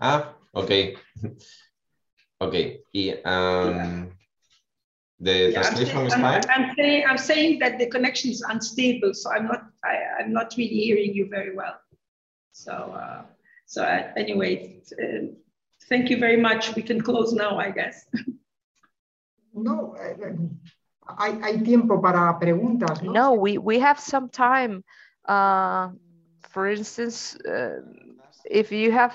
Ah, ok. Ok. Y um, the Yeah, I'm translation saying, is I'm, fine. I'm saying, I'm saying that the connection is unstable, so I'm not, I, I'm not really hearing you very well. So, uh, so uh, anyway, uh, thank you very much. We can close now, I guess. No, hay, hay tiempo para preguntas, ¿no? No, we, we have some time. Uh, for instance, uh, if you have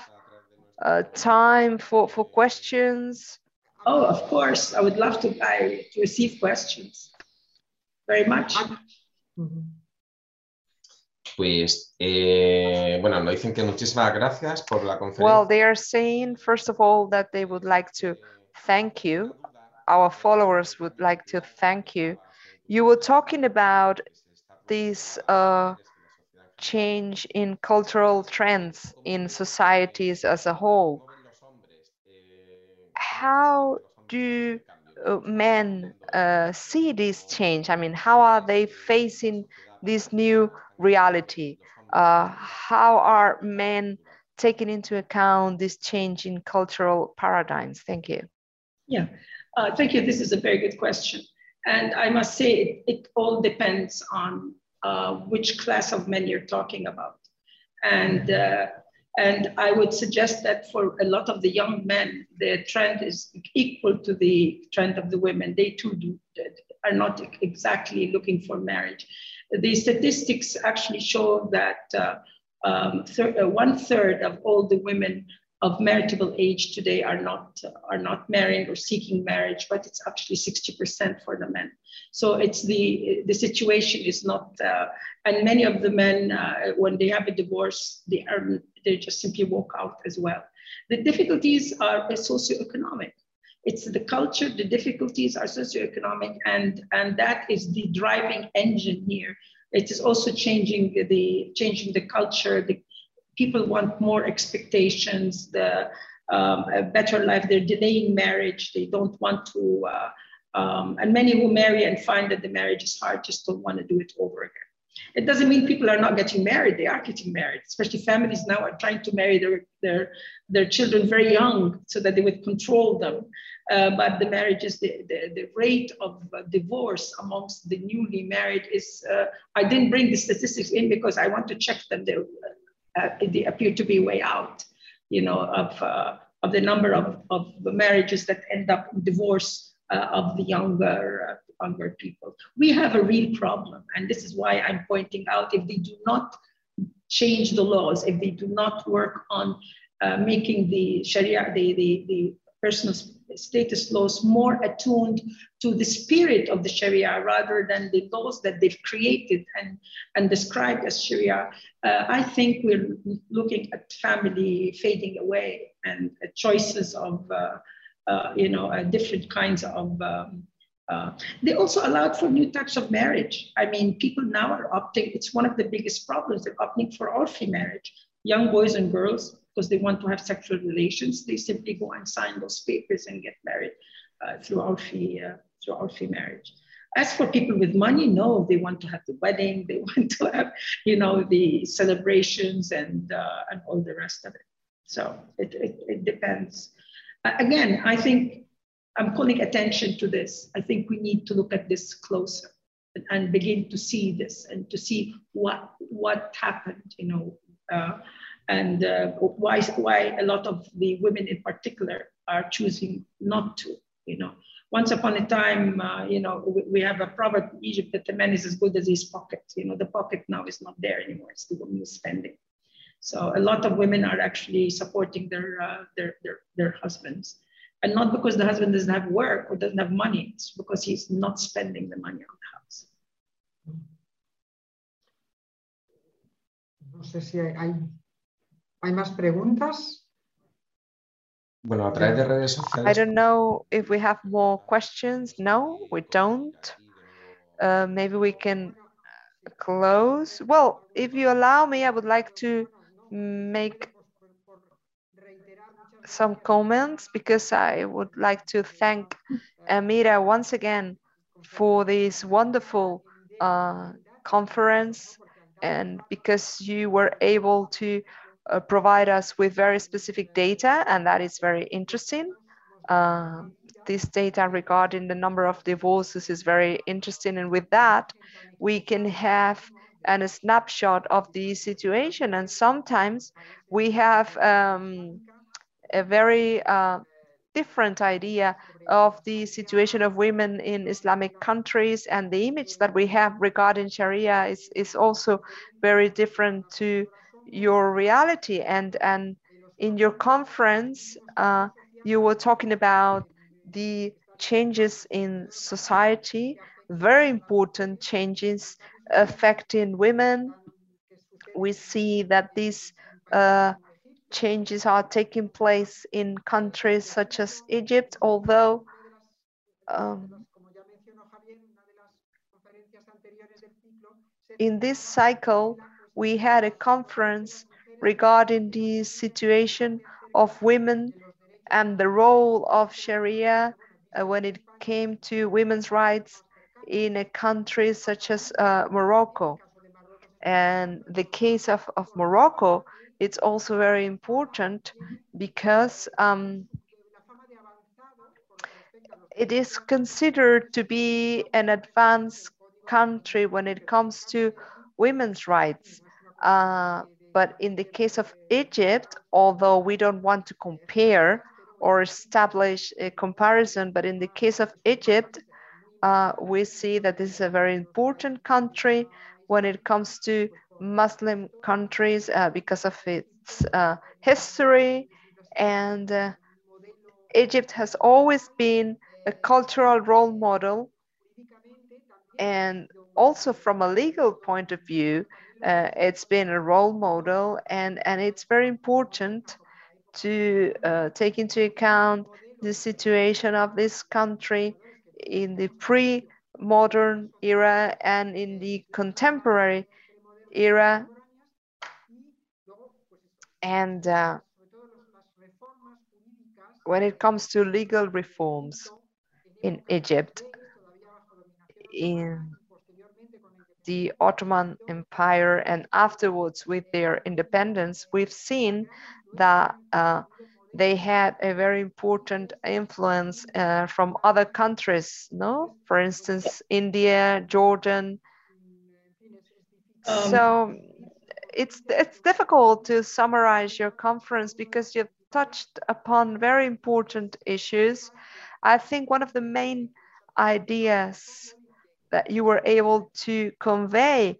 uh, time for, for questions, Oh, of course, I would love to, I, to receive questions. Very much. Ujú. Pues, eh, bueno, nos dicen que muchísimas gracias por la conferencia. well, they are saying, first of all, that they would like to thank you. Our followers would like to thank you. You were talking about this uh, change in cultural trends in societies as a whole. How do uh, men uh, see this change? I mean, how are they facing this new reality? Uh, how are men taking into account this change in cultural paradigms? Thank you. Yeah, uh, thank you. This is a very good question. And I must say, it, it all depends on uh, which class of men you're talking about. And, uh, and I would suggest that for a lot of the young men, the trend is equal to the trend of the women. They too do, are not exactly looking for marriage. The statistics actually show that uh, um, thir- uh, one third of all the women of marriageable age today are not are not marrying or seeking marriage, but it's actually 60% for the men. So it's the the situation is not, uh, and many of the men uh, when they have a divorce, they are they just simply walk out as well. The difficulties are socioeconomic. It's the culture. The difficulties are socioeconomic, and and that is the driving engine here. It is also changing the, the changing the culture. The, people want more expectations, the um, a better life. They're delaying marriage. They don't want to, uh, um, and many who marry and find that the marriage is hard just don't want to do it over again. It doesn't mean people are not getting married. They are getting married, especially families now are trying to marry their, their, their children very young so that they would control them. Uh, but the marriages, the, the, the rate of uh, divorce amongst the newly married is, uh, I didn't bring the statistics in because I want to check them. They're, they appear to be way out, you know, of, uh, of the number of, of marriages that end up in divorce uh, of the younger, younger people. We have a real problem. And this is why I'm pointing out if they do not change the laws, if they do not work on making the Sharia, the, the, the personal status laws more attuned to the spirit of the Sharia rather than the laws that they've created and, and described as Sharia, uh, I think we're looking at family fading away and uh, choices of, uh, uh you know, uh, different kinds of. Um, uh, they also allowed for new types of marriage. I mean, people now are opting, it's one of the biggest problems, they're opting for urfi marriage. Young boys and girls because they want to have sexual relations, they simply go and sign those papers and get married uh, through urfi, uh, through urfi marriage. As for people with money, no, they want to have the wedding, they want to have, you know, the celebrations and uh, and all the rest of it. So it, it, it depends. again, I think I'm calling attention to this. I think we need to look at this closer and, and begin to see this and to see what what happened, you know, uh, and uh, why, why a lot of the women in particular are choosing not to. You know, once upon a time, uh, you know, we, we, have a proverb in Egypt that the man is as good as his pocket. You know, the pocket now is not there anymore. It's the woman who's spending. So a lot of women are actually supporting their, uh, their, their, their husbands. And not because the husband doesn't have work or doesn't have money, it's because he's not spending the money on the house. No sé si hay, hay, hay más preguntas. Bueno, a través de redes sociales. I don't know if we have more questions. No, we don't. Uh, maybe we can close. Well, if you allow me, I would like to make some comments because I would like to thank Amira once again for this wonderful uh, conference and because you were able to uh, provide us with very specific data and that is very interesting. Uh, this data regarding the number of divorces is very interesting and with that we can have and a snapshot of the situation and sometimes we have um, a very uh, different idea of the situation of women in Islamic countries and the image that we have regarding Sharia is, is also very different to your reality. And, and in your conference, uh, you were talking about the changes in society, very important changes affecting women. We see that these uh, changes are taking place in countries such as Egypt, although um, in this cycle, we had a conference regarding the situation of women and the role of Sharia uh, when it came to women's rights in a country such as uh, Morocco. And the case of, of Morocco it's also very important because um, it is considered to be an advanced country when it comes to women's rights. Uh, but in the case of Egypt, although we don't want to compare or establish a comparison, but in the case of Egypt, uh, we see that this is a very important country when it comes to Muslim countries uh, because of its uh, history and uh, Egypt has always been a cultural role model and also from a legal point of view uh, it's been a role model and and it's very important to uh, take into account the situation of this country in the pre-modern era and in the contemporary era. And uh, when it comes to legal reforms in Egypt, in the Ottoman Empire and afterwards with their independence, we've seen that uh, they had a very important influence uh, from other countries, no? For instance, India, Jordan, um, so it's it's difficult to summarize your conference because you've touched upon very important issues. I think one of the main ideas that you were able to convey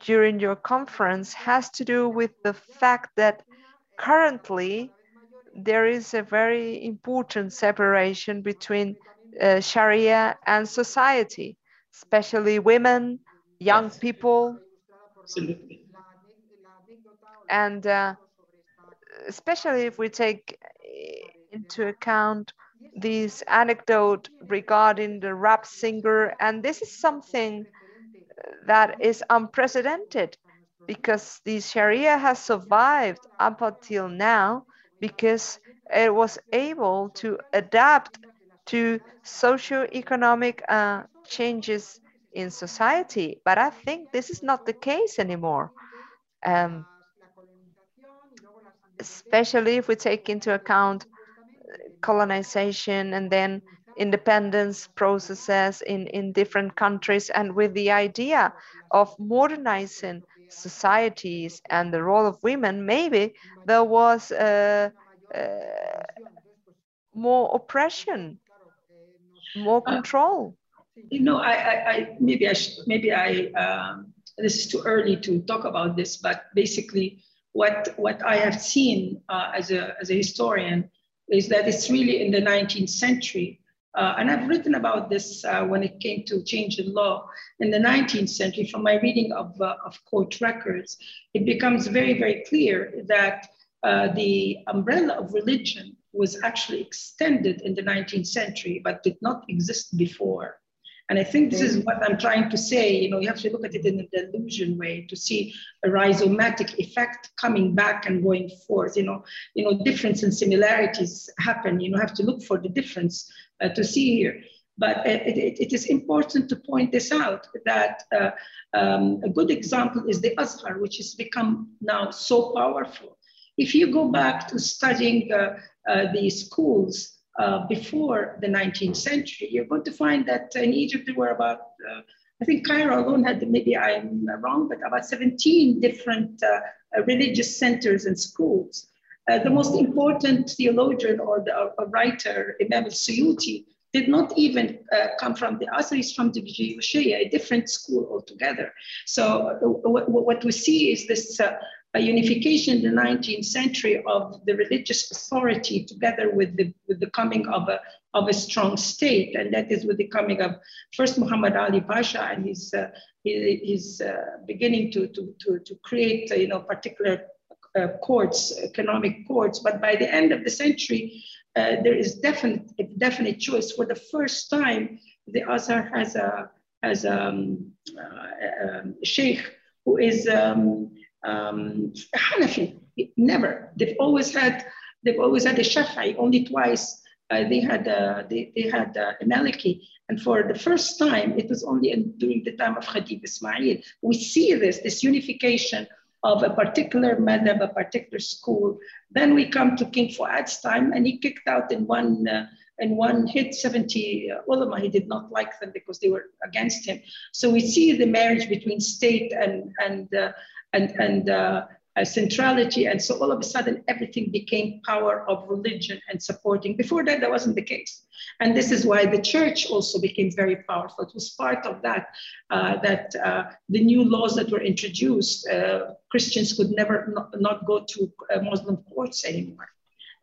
during your conference has to do with the fact that currently there is a very important separation between uh, Sharia and society, especially women, young people, Absolutely. And uh, especially if we take into account this anecdote regarding the rap singer, and this is something that is unprecedented because the Sharia has survived up until now because it was able to adapt to socio-economic uh, changes in society. But I think this is not the case anymore. Um, especially if we take into account colonization and then independence processes in, in different countries and with the idea of modernizing societies and the role of women, maybe there was a, a, more oppression, more control. You know, I, I, I maybe I sh- maybe I um, this is too early to talk about this, but basically, what what I have seen uh, as a as a historian is that it's really in the 19th century. Uh, and I've written about this uh, when it came to change in law in the 19th century. From my reading of, uh, of court records, it becomes very, very clear that uh, the umbrella of religion was actually extended in the 19th century, but did not exist before. And I think this is what I'm trying to say. You know, you have to look at it in a Deleuzian way to see a rhizomatic effect coming back and going forth. You know, you know, difference and similarities happen. You know, have to look for the difference uh, to see here. But it, it, it is important to point this out that uh, um, a good example is the Azhar, which has become now so powerful. If you go back to studying uh, uh the schools uh, before the 19th century, you're going to find that in Egypt there were about, uh, I think Cairo alone had, maybe I'm wrong, but about 17 different uh, uh religious centers and schools. Uh, the most important theologian or the or writer, Imam al-Suyuti, did not even uh, come from the Asaris, from the Shia, a different school altogether. So what we see is this a unification in the 19th century of the religious authority together with the, with the coming of a, of a strong state. And that is with the coming of first Muhammad Ali Pasha and his, uh, his uh, beginning to, to, to, to create, you know, particular uh, courts, economic courts. But by the end of the century, uh, there is definite, a definite choice. For the first time, the Azhar has a, has a, um, uh, um, sheikh who is um, um, Hanafi, never. They've always had they've always had a Shafi'i. Only twice uh, they had uh, they, they had uh, a Maliki, and for the first time, it was only in, during the time of Khedive Ismail. We see this this unification of a particular madhab, a particular school. Then we come to King Fuad's time, and he kicked out in one uh, in one hit 70 uh, ulama. He did not like them because they were against him. So we see the marriage between state and and uh, and, and uh, centrality. And so all of a sudden, everything became power of religion and supporting. Before that, that wasn't the case. And this is why the church also became very powerful. It was part of that, uh, that uh, the new laws that were introduced, uh, Christians could never not, not go to uh, Muslim courts anymore.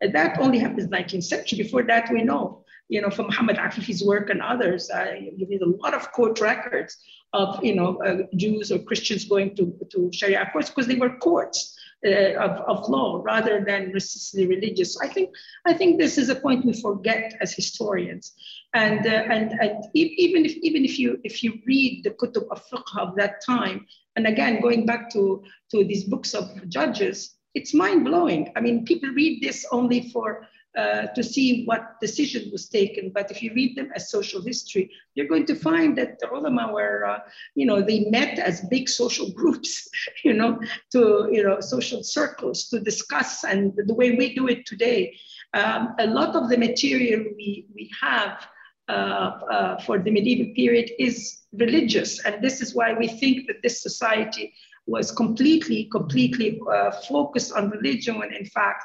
And that only the 19th century. Before that, we know you know, from Muhammad Afifi's work and others, uh, you need a lot of court records of, you know, uh, Jews or Christians going to, to Sharia courts because they were courts uh, of, of law rather than necessarily religious. I think, I think this is a point we forget as historians. And, uh, and, and even if, even if you, if you read the kutub of fiqh of that time, and again, going back to, to these books of judges, it's mind blowing. I mean, people read this only for uh, to see what decision was taken. But if you read them as social history, you're going to find that the ulama were, uh, you know, they met as big social groups, you know, to, you know, social circles to discuss and the way we do it today. Um, a lot of the material we, we have uh, uh for the medieval period is religious. And this is why we think that this society was completely, completely uh, focused on religion when in fact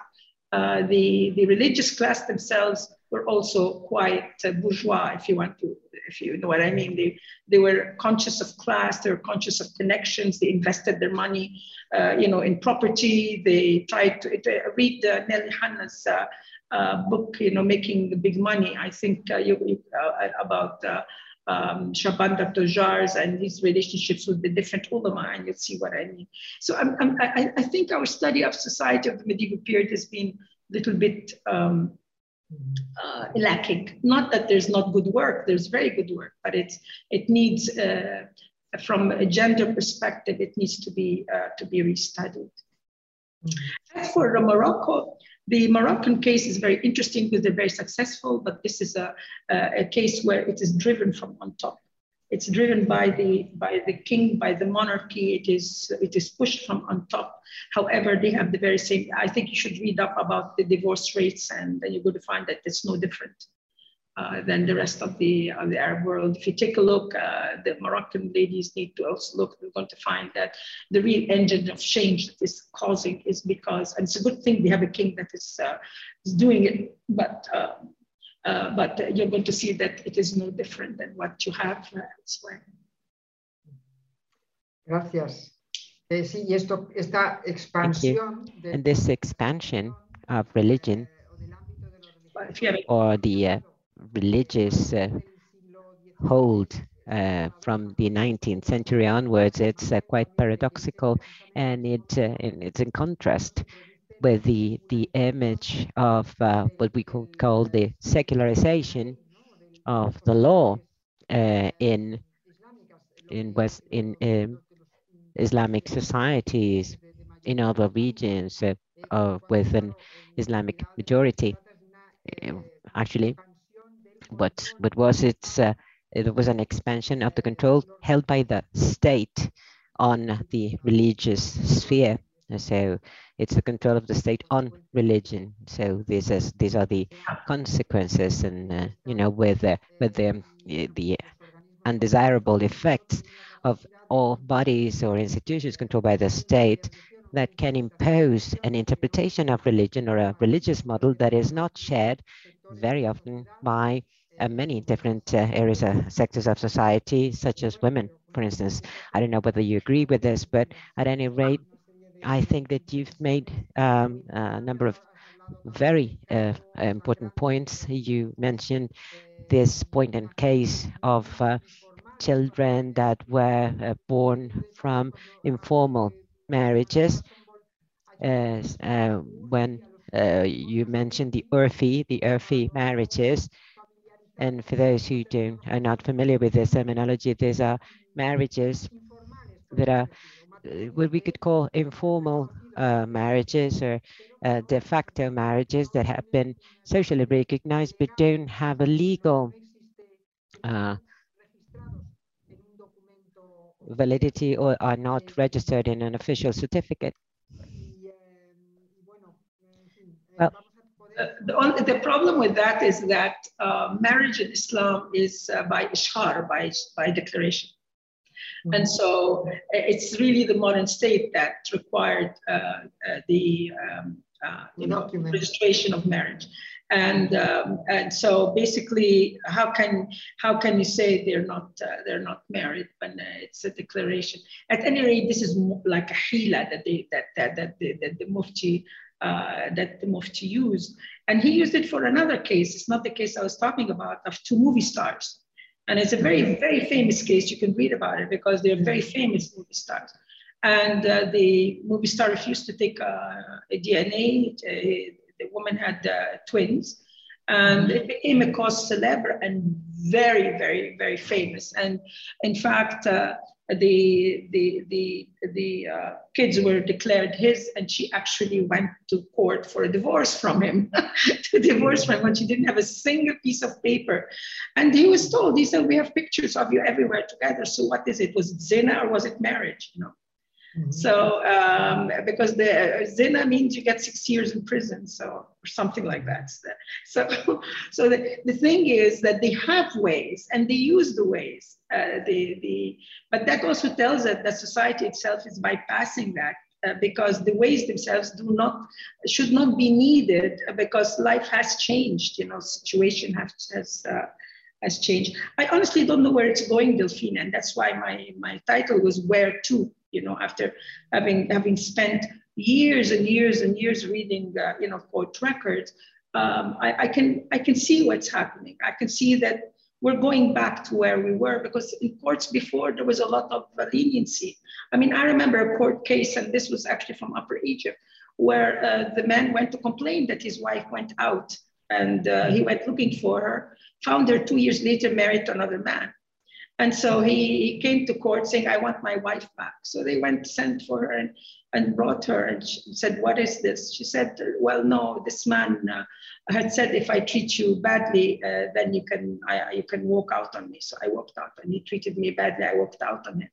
uh, the, the religious class themselves were also quite uh, bourgeois, if you want to, if you know what I mean. They, they were conscious of class, they were conscious of connections, they invested their money, uh, you know, in property. They tried to, read uh, Nelly Hanna's uh, uh, book, you know, Making the Big Money. I think you about um, Shaban Jars and his relationships with the different ulama, and you'll see what I mean. So I'm, I'm, i I, think our study of society of the medieval period has been a little bit um, uh, lacking. Not that there's not good work, there's very good work, but it's, it needs, uh, from a gender perspective, it needs to be, uh, to be restudied. Mm-hmm. As for Morocco, the Moroccan case is very interesting because they're very successful, but this is a, a, case where it is driven from on top. It's driven by the by the king, by the monarchy. It is it is pushed from on top. However, they have the very same. I think you should read up about the divorce rates, and then you're going to find that it's no different uh, than the rest of the, of the Arab world. If you take a look, uh, the Moroccan ladies need to also look, they're going to find that the real engine of change that is causing is because, and it's a good thing we have a king that is, uh, is doing it, but uh, Uh, but uh, you're going to see that it is no different than what you have uh, elsewhere. Gracias. Eh, sí, esto, esta expansión. And this expansion of religion or the uh, religious uh, hold uh, from the 19th century onwards, it's uh, quite paradoxical and it, uh, it's in contrast with the, the image of uh, what we could call the secularization of the law in in West in um, Islamic societies in other regions uh, with an Islamic majority. Actually, what what was it? Uh, it was an expansion of the control held by the state on the religious sphere. So it's the control of the state on religion. So this is these are the consequences, and uh, you know, with uh, with the the undesirable effects of all bodies or institutions controlled by the state that can impose an interpretation of religion or a religious model that is not shared very often by uh, many different uh, areas, uh, sectors of society, such as women, for instance. I don't know whether you agree with this, but at any rate, I think that you've made um, a number of very uh, important points. You mentioned this point and case of uh, children that were uh, born from informal marriages. As uh, when uh, you mentioned the Urfi, the Urfi marriages, and for those who don't, are not familiar with this terminology, these are marriages that are uh, what we could call informal uh, marriages or uh, de facto marriages that have been socially recognized but don't have a legal uh, validity or are not registered in an official certificate. Well, the, only, the problem with that is that uh, marriage in Islam is uh, by ishar, by, by declaration. Mm -hmm. And so it's really the modern state that required uh, uh the um, uh, you know, registration of marriage and um, and so basically how can how can you say they're not uh, they're not married when uh, it's a declaration? At any rate this is like a hila that they that that, that, the, that the mufti uh, that the mufti used. And he used it for another case. It's not the case i was talking about of two movie stars. And it's a very very famous case. You can read about it because they're very famous movie stars. And uh, the movie star refused to take uh, a dna the woman had uh, twins, and it became a cause celebre and very, very, very famous. And in fact, uh, the the the the uh, kids were declared his, and she actually went to court for a divorce from him, to divorce from him when she didn't have a single piece of paper. And he was told, he said, "We have pictures of you everywhere together. So what is it? Was it zina or was it marriage? You know." Mm-hmm. So, um, because the zina means you get six years in prison, so or something like that. So, so the, the thing is that they have ways and they use the ways. Uh, the the but that also tells us that society itself is bypassing that uh, because the ways themselves do not should not be needed uh, because life has changed. You know, situation has has. Uh, has changed. I honestly don't know where it's going, Delfina, and that's why my, my title was Where To you know, after having having spent years and years and years reading, uh, you know, court records, um, I, I, can I can see what's happening. I can see that we're going back to where we were because in courts before there was a lot of leniency. I mean, I remember a court case, and this was actually from Upper Egypt, where uh, the man went to complain that his wife went out, and uh, he went looking for her, found her two years later married to another man. And so he, he, came to court saying, I want my wife back. So they went, sent for her and, and brought her and she said, What is this? She said, Well, no, this man uh, had said, If I treat you badly, uh, then you can, I, you can walk out on me. So I walked out and he treated me badly. I walked out on him.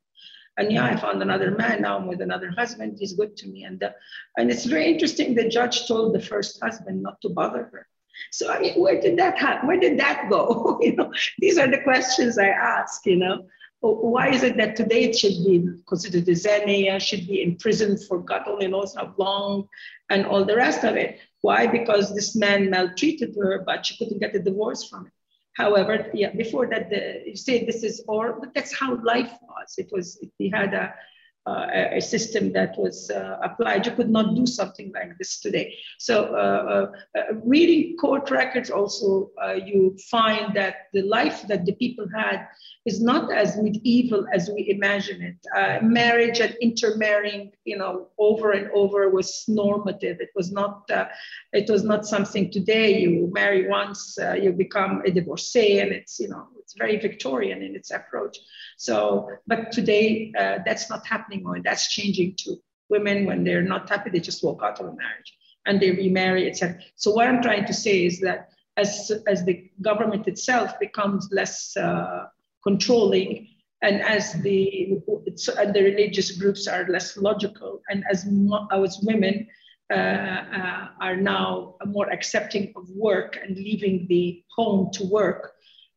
And yeah, I found another man. Now I'm with another husband. He's good to me. And, uh, and it's very interesting. The judge told the first husband not to bother her. So I mean, where did that happen? Where did that go? you know, these are the questions I ask. You know, oh, why is it that today it should be considered a zania, should be in prison for God only knows how long, and all the rest of it. Why? Because this man maltreated her, but she couldn't get a divorce from it. However, yeah, before that, the, you say this is or, but that's how life was. It was, he had a, uh, a system that was uh, applied. You could not do something like this today. So, uh, uh, uh reading court records, also, uh, you find that the life that the people had is not as medieval as we imagine it. marriage and intermarrying, you know, over and over was normative. It was not. it was not something today. You marry once, you become a divorcee, and it's you know it's very Victorian in its approach. So, but today that's not happening, or that's changing too. Women, when they're not happy, they just walk out of a marriage and they remarry, etc. So, what I'm trying to say is that as as the government itself becomes less uh, controlling, and as the and the religious groups are less logical, and as as women uh, uh, are now more accepting of work and leaving the home to work,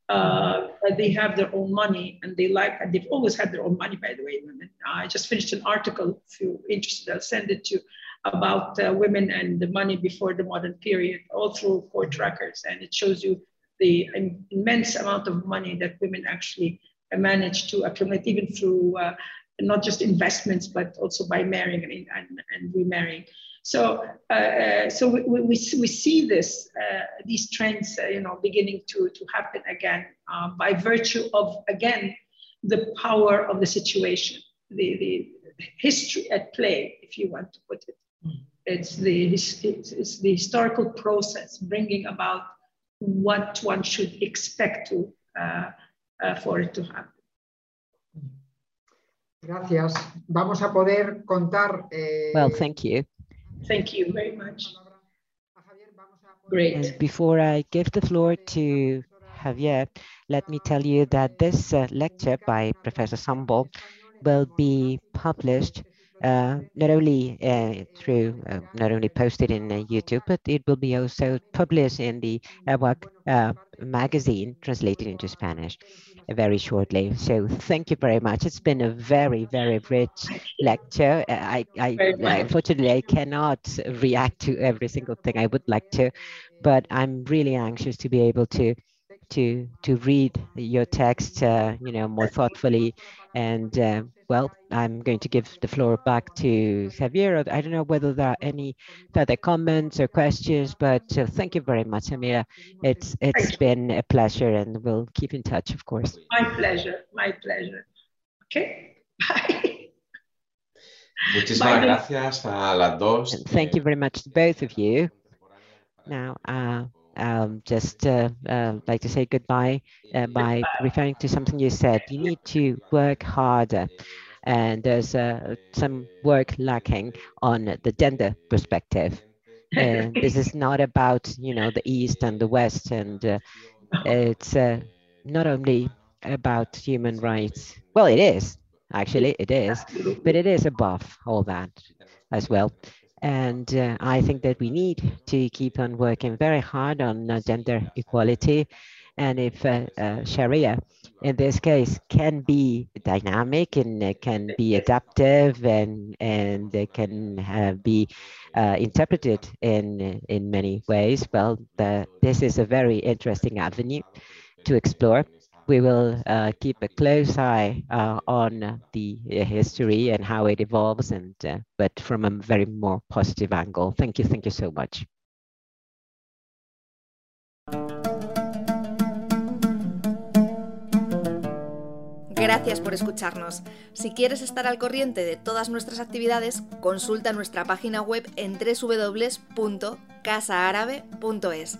uh, they have their own money and they like, and they've always had their own money, by the way, women. I just finished an article, if you're interested, I'll send it to you, about uh, women and the money before the modern period, all through court records. And it shows you the immense amount of money that women actually manage to accumulate, even through uh, not just investments, but also by marrying and, and, and remarrying. So, uh, uh, so we, we, we, see this, uh, these trends, uh, you know, beginning to, to happen again um, by virtue of, again, the power of the situation, the, the history at play, if you want to put it. It's the, it's, it's the historical process bringing about what one should expect to, uh, uh, for it to happen. Gracias. Vamos a poder contar. Eh, well, thank you. Thank you very much. Great. And before I give the floor to Javier, let me tell you that this uh, lecture by Professor Sonbol will be published not only uh, through, uh, not only posted in uh, YouTube, but it will be also published in the Awraq uh, magazine translated into Spanish very shortly. So thank you very much. It's been a very, very rich lecture. I, I, unfortunately, I cannot react to every single thing I would like to, but I'm really anxious to be able to to to read your text, uh, you know, more thoughtfully. And uh, well, I'm going to give the floor back to Javier. I don't know whether there are any further comments or questions, but uh, thank you very much, Amira. It's it's been a pleasure, and we'll keep in touch, of course. My pleasure. My pleasure. Okay. Bye. Muchísimas gracias a las dos. Thank you very much to both of you. Now, uh, um, just uh, uh, like to say goodbye uh, by referring to something you said. You need to work harder, and there's uh, some work lacking on the gender perspective. And this is not about you know the East and the West, and uh, it's uh, not only about human rights. Well, it is actually it is, but it is above all that as well. And uh, I think that we need to keep on working very hard on uh, gender equality. And if uh, uh Sharia, in this case, can be dynamic and can be adaptive and, and can uh, be uh, interpreted in, in many ways, well, the, this is a very interesting avenue to explore we will uh, keep a close eye uh, on the uh, history and how it evolves, and but from a very more positive angle. Thank you, thank you so much. Gracias por escucharnos. Si quieres estar al corriente de todas nuestras actividades, consulta nuestra página web en www.casaarabe.es.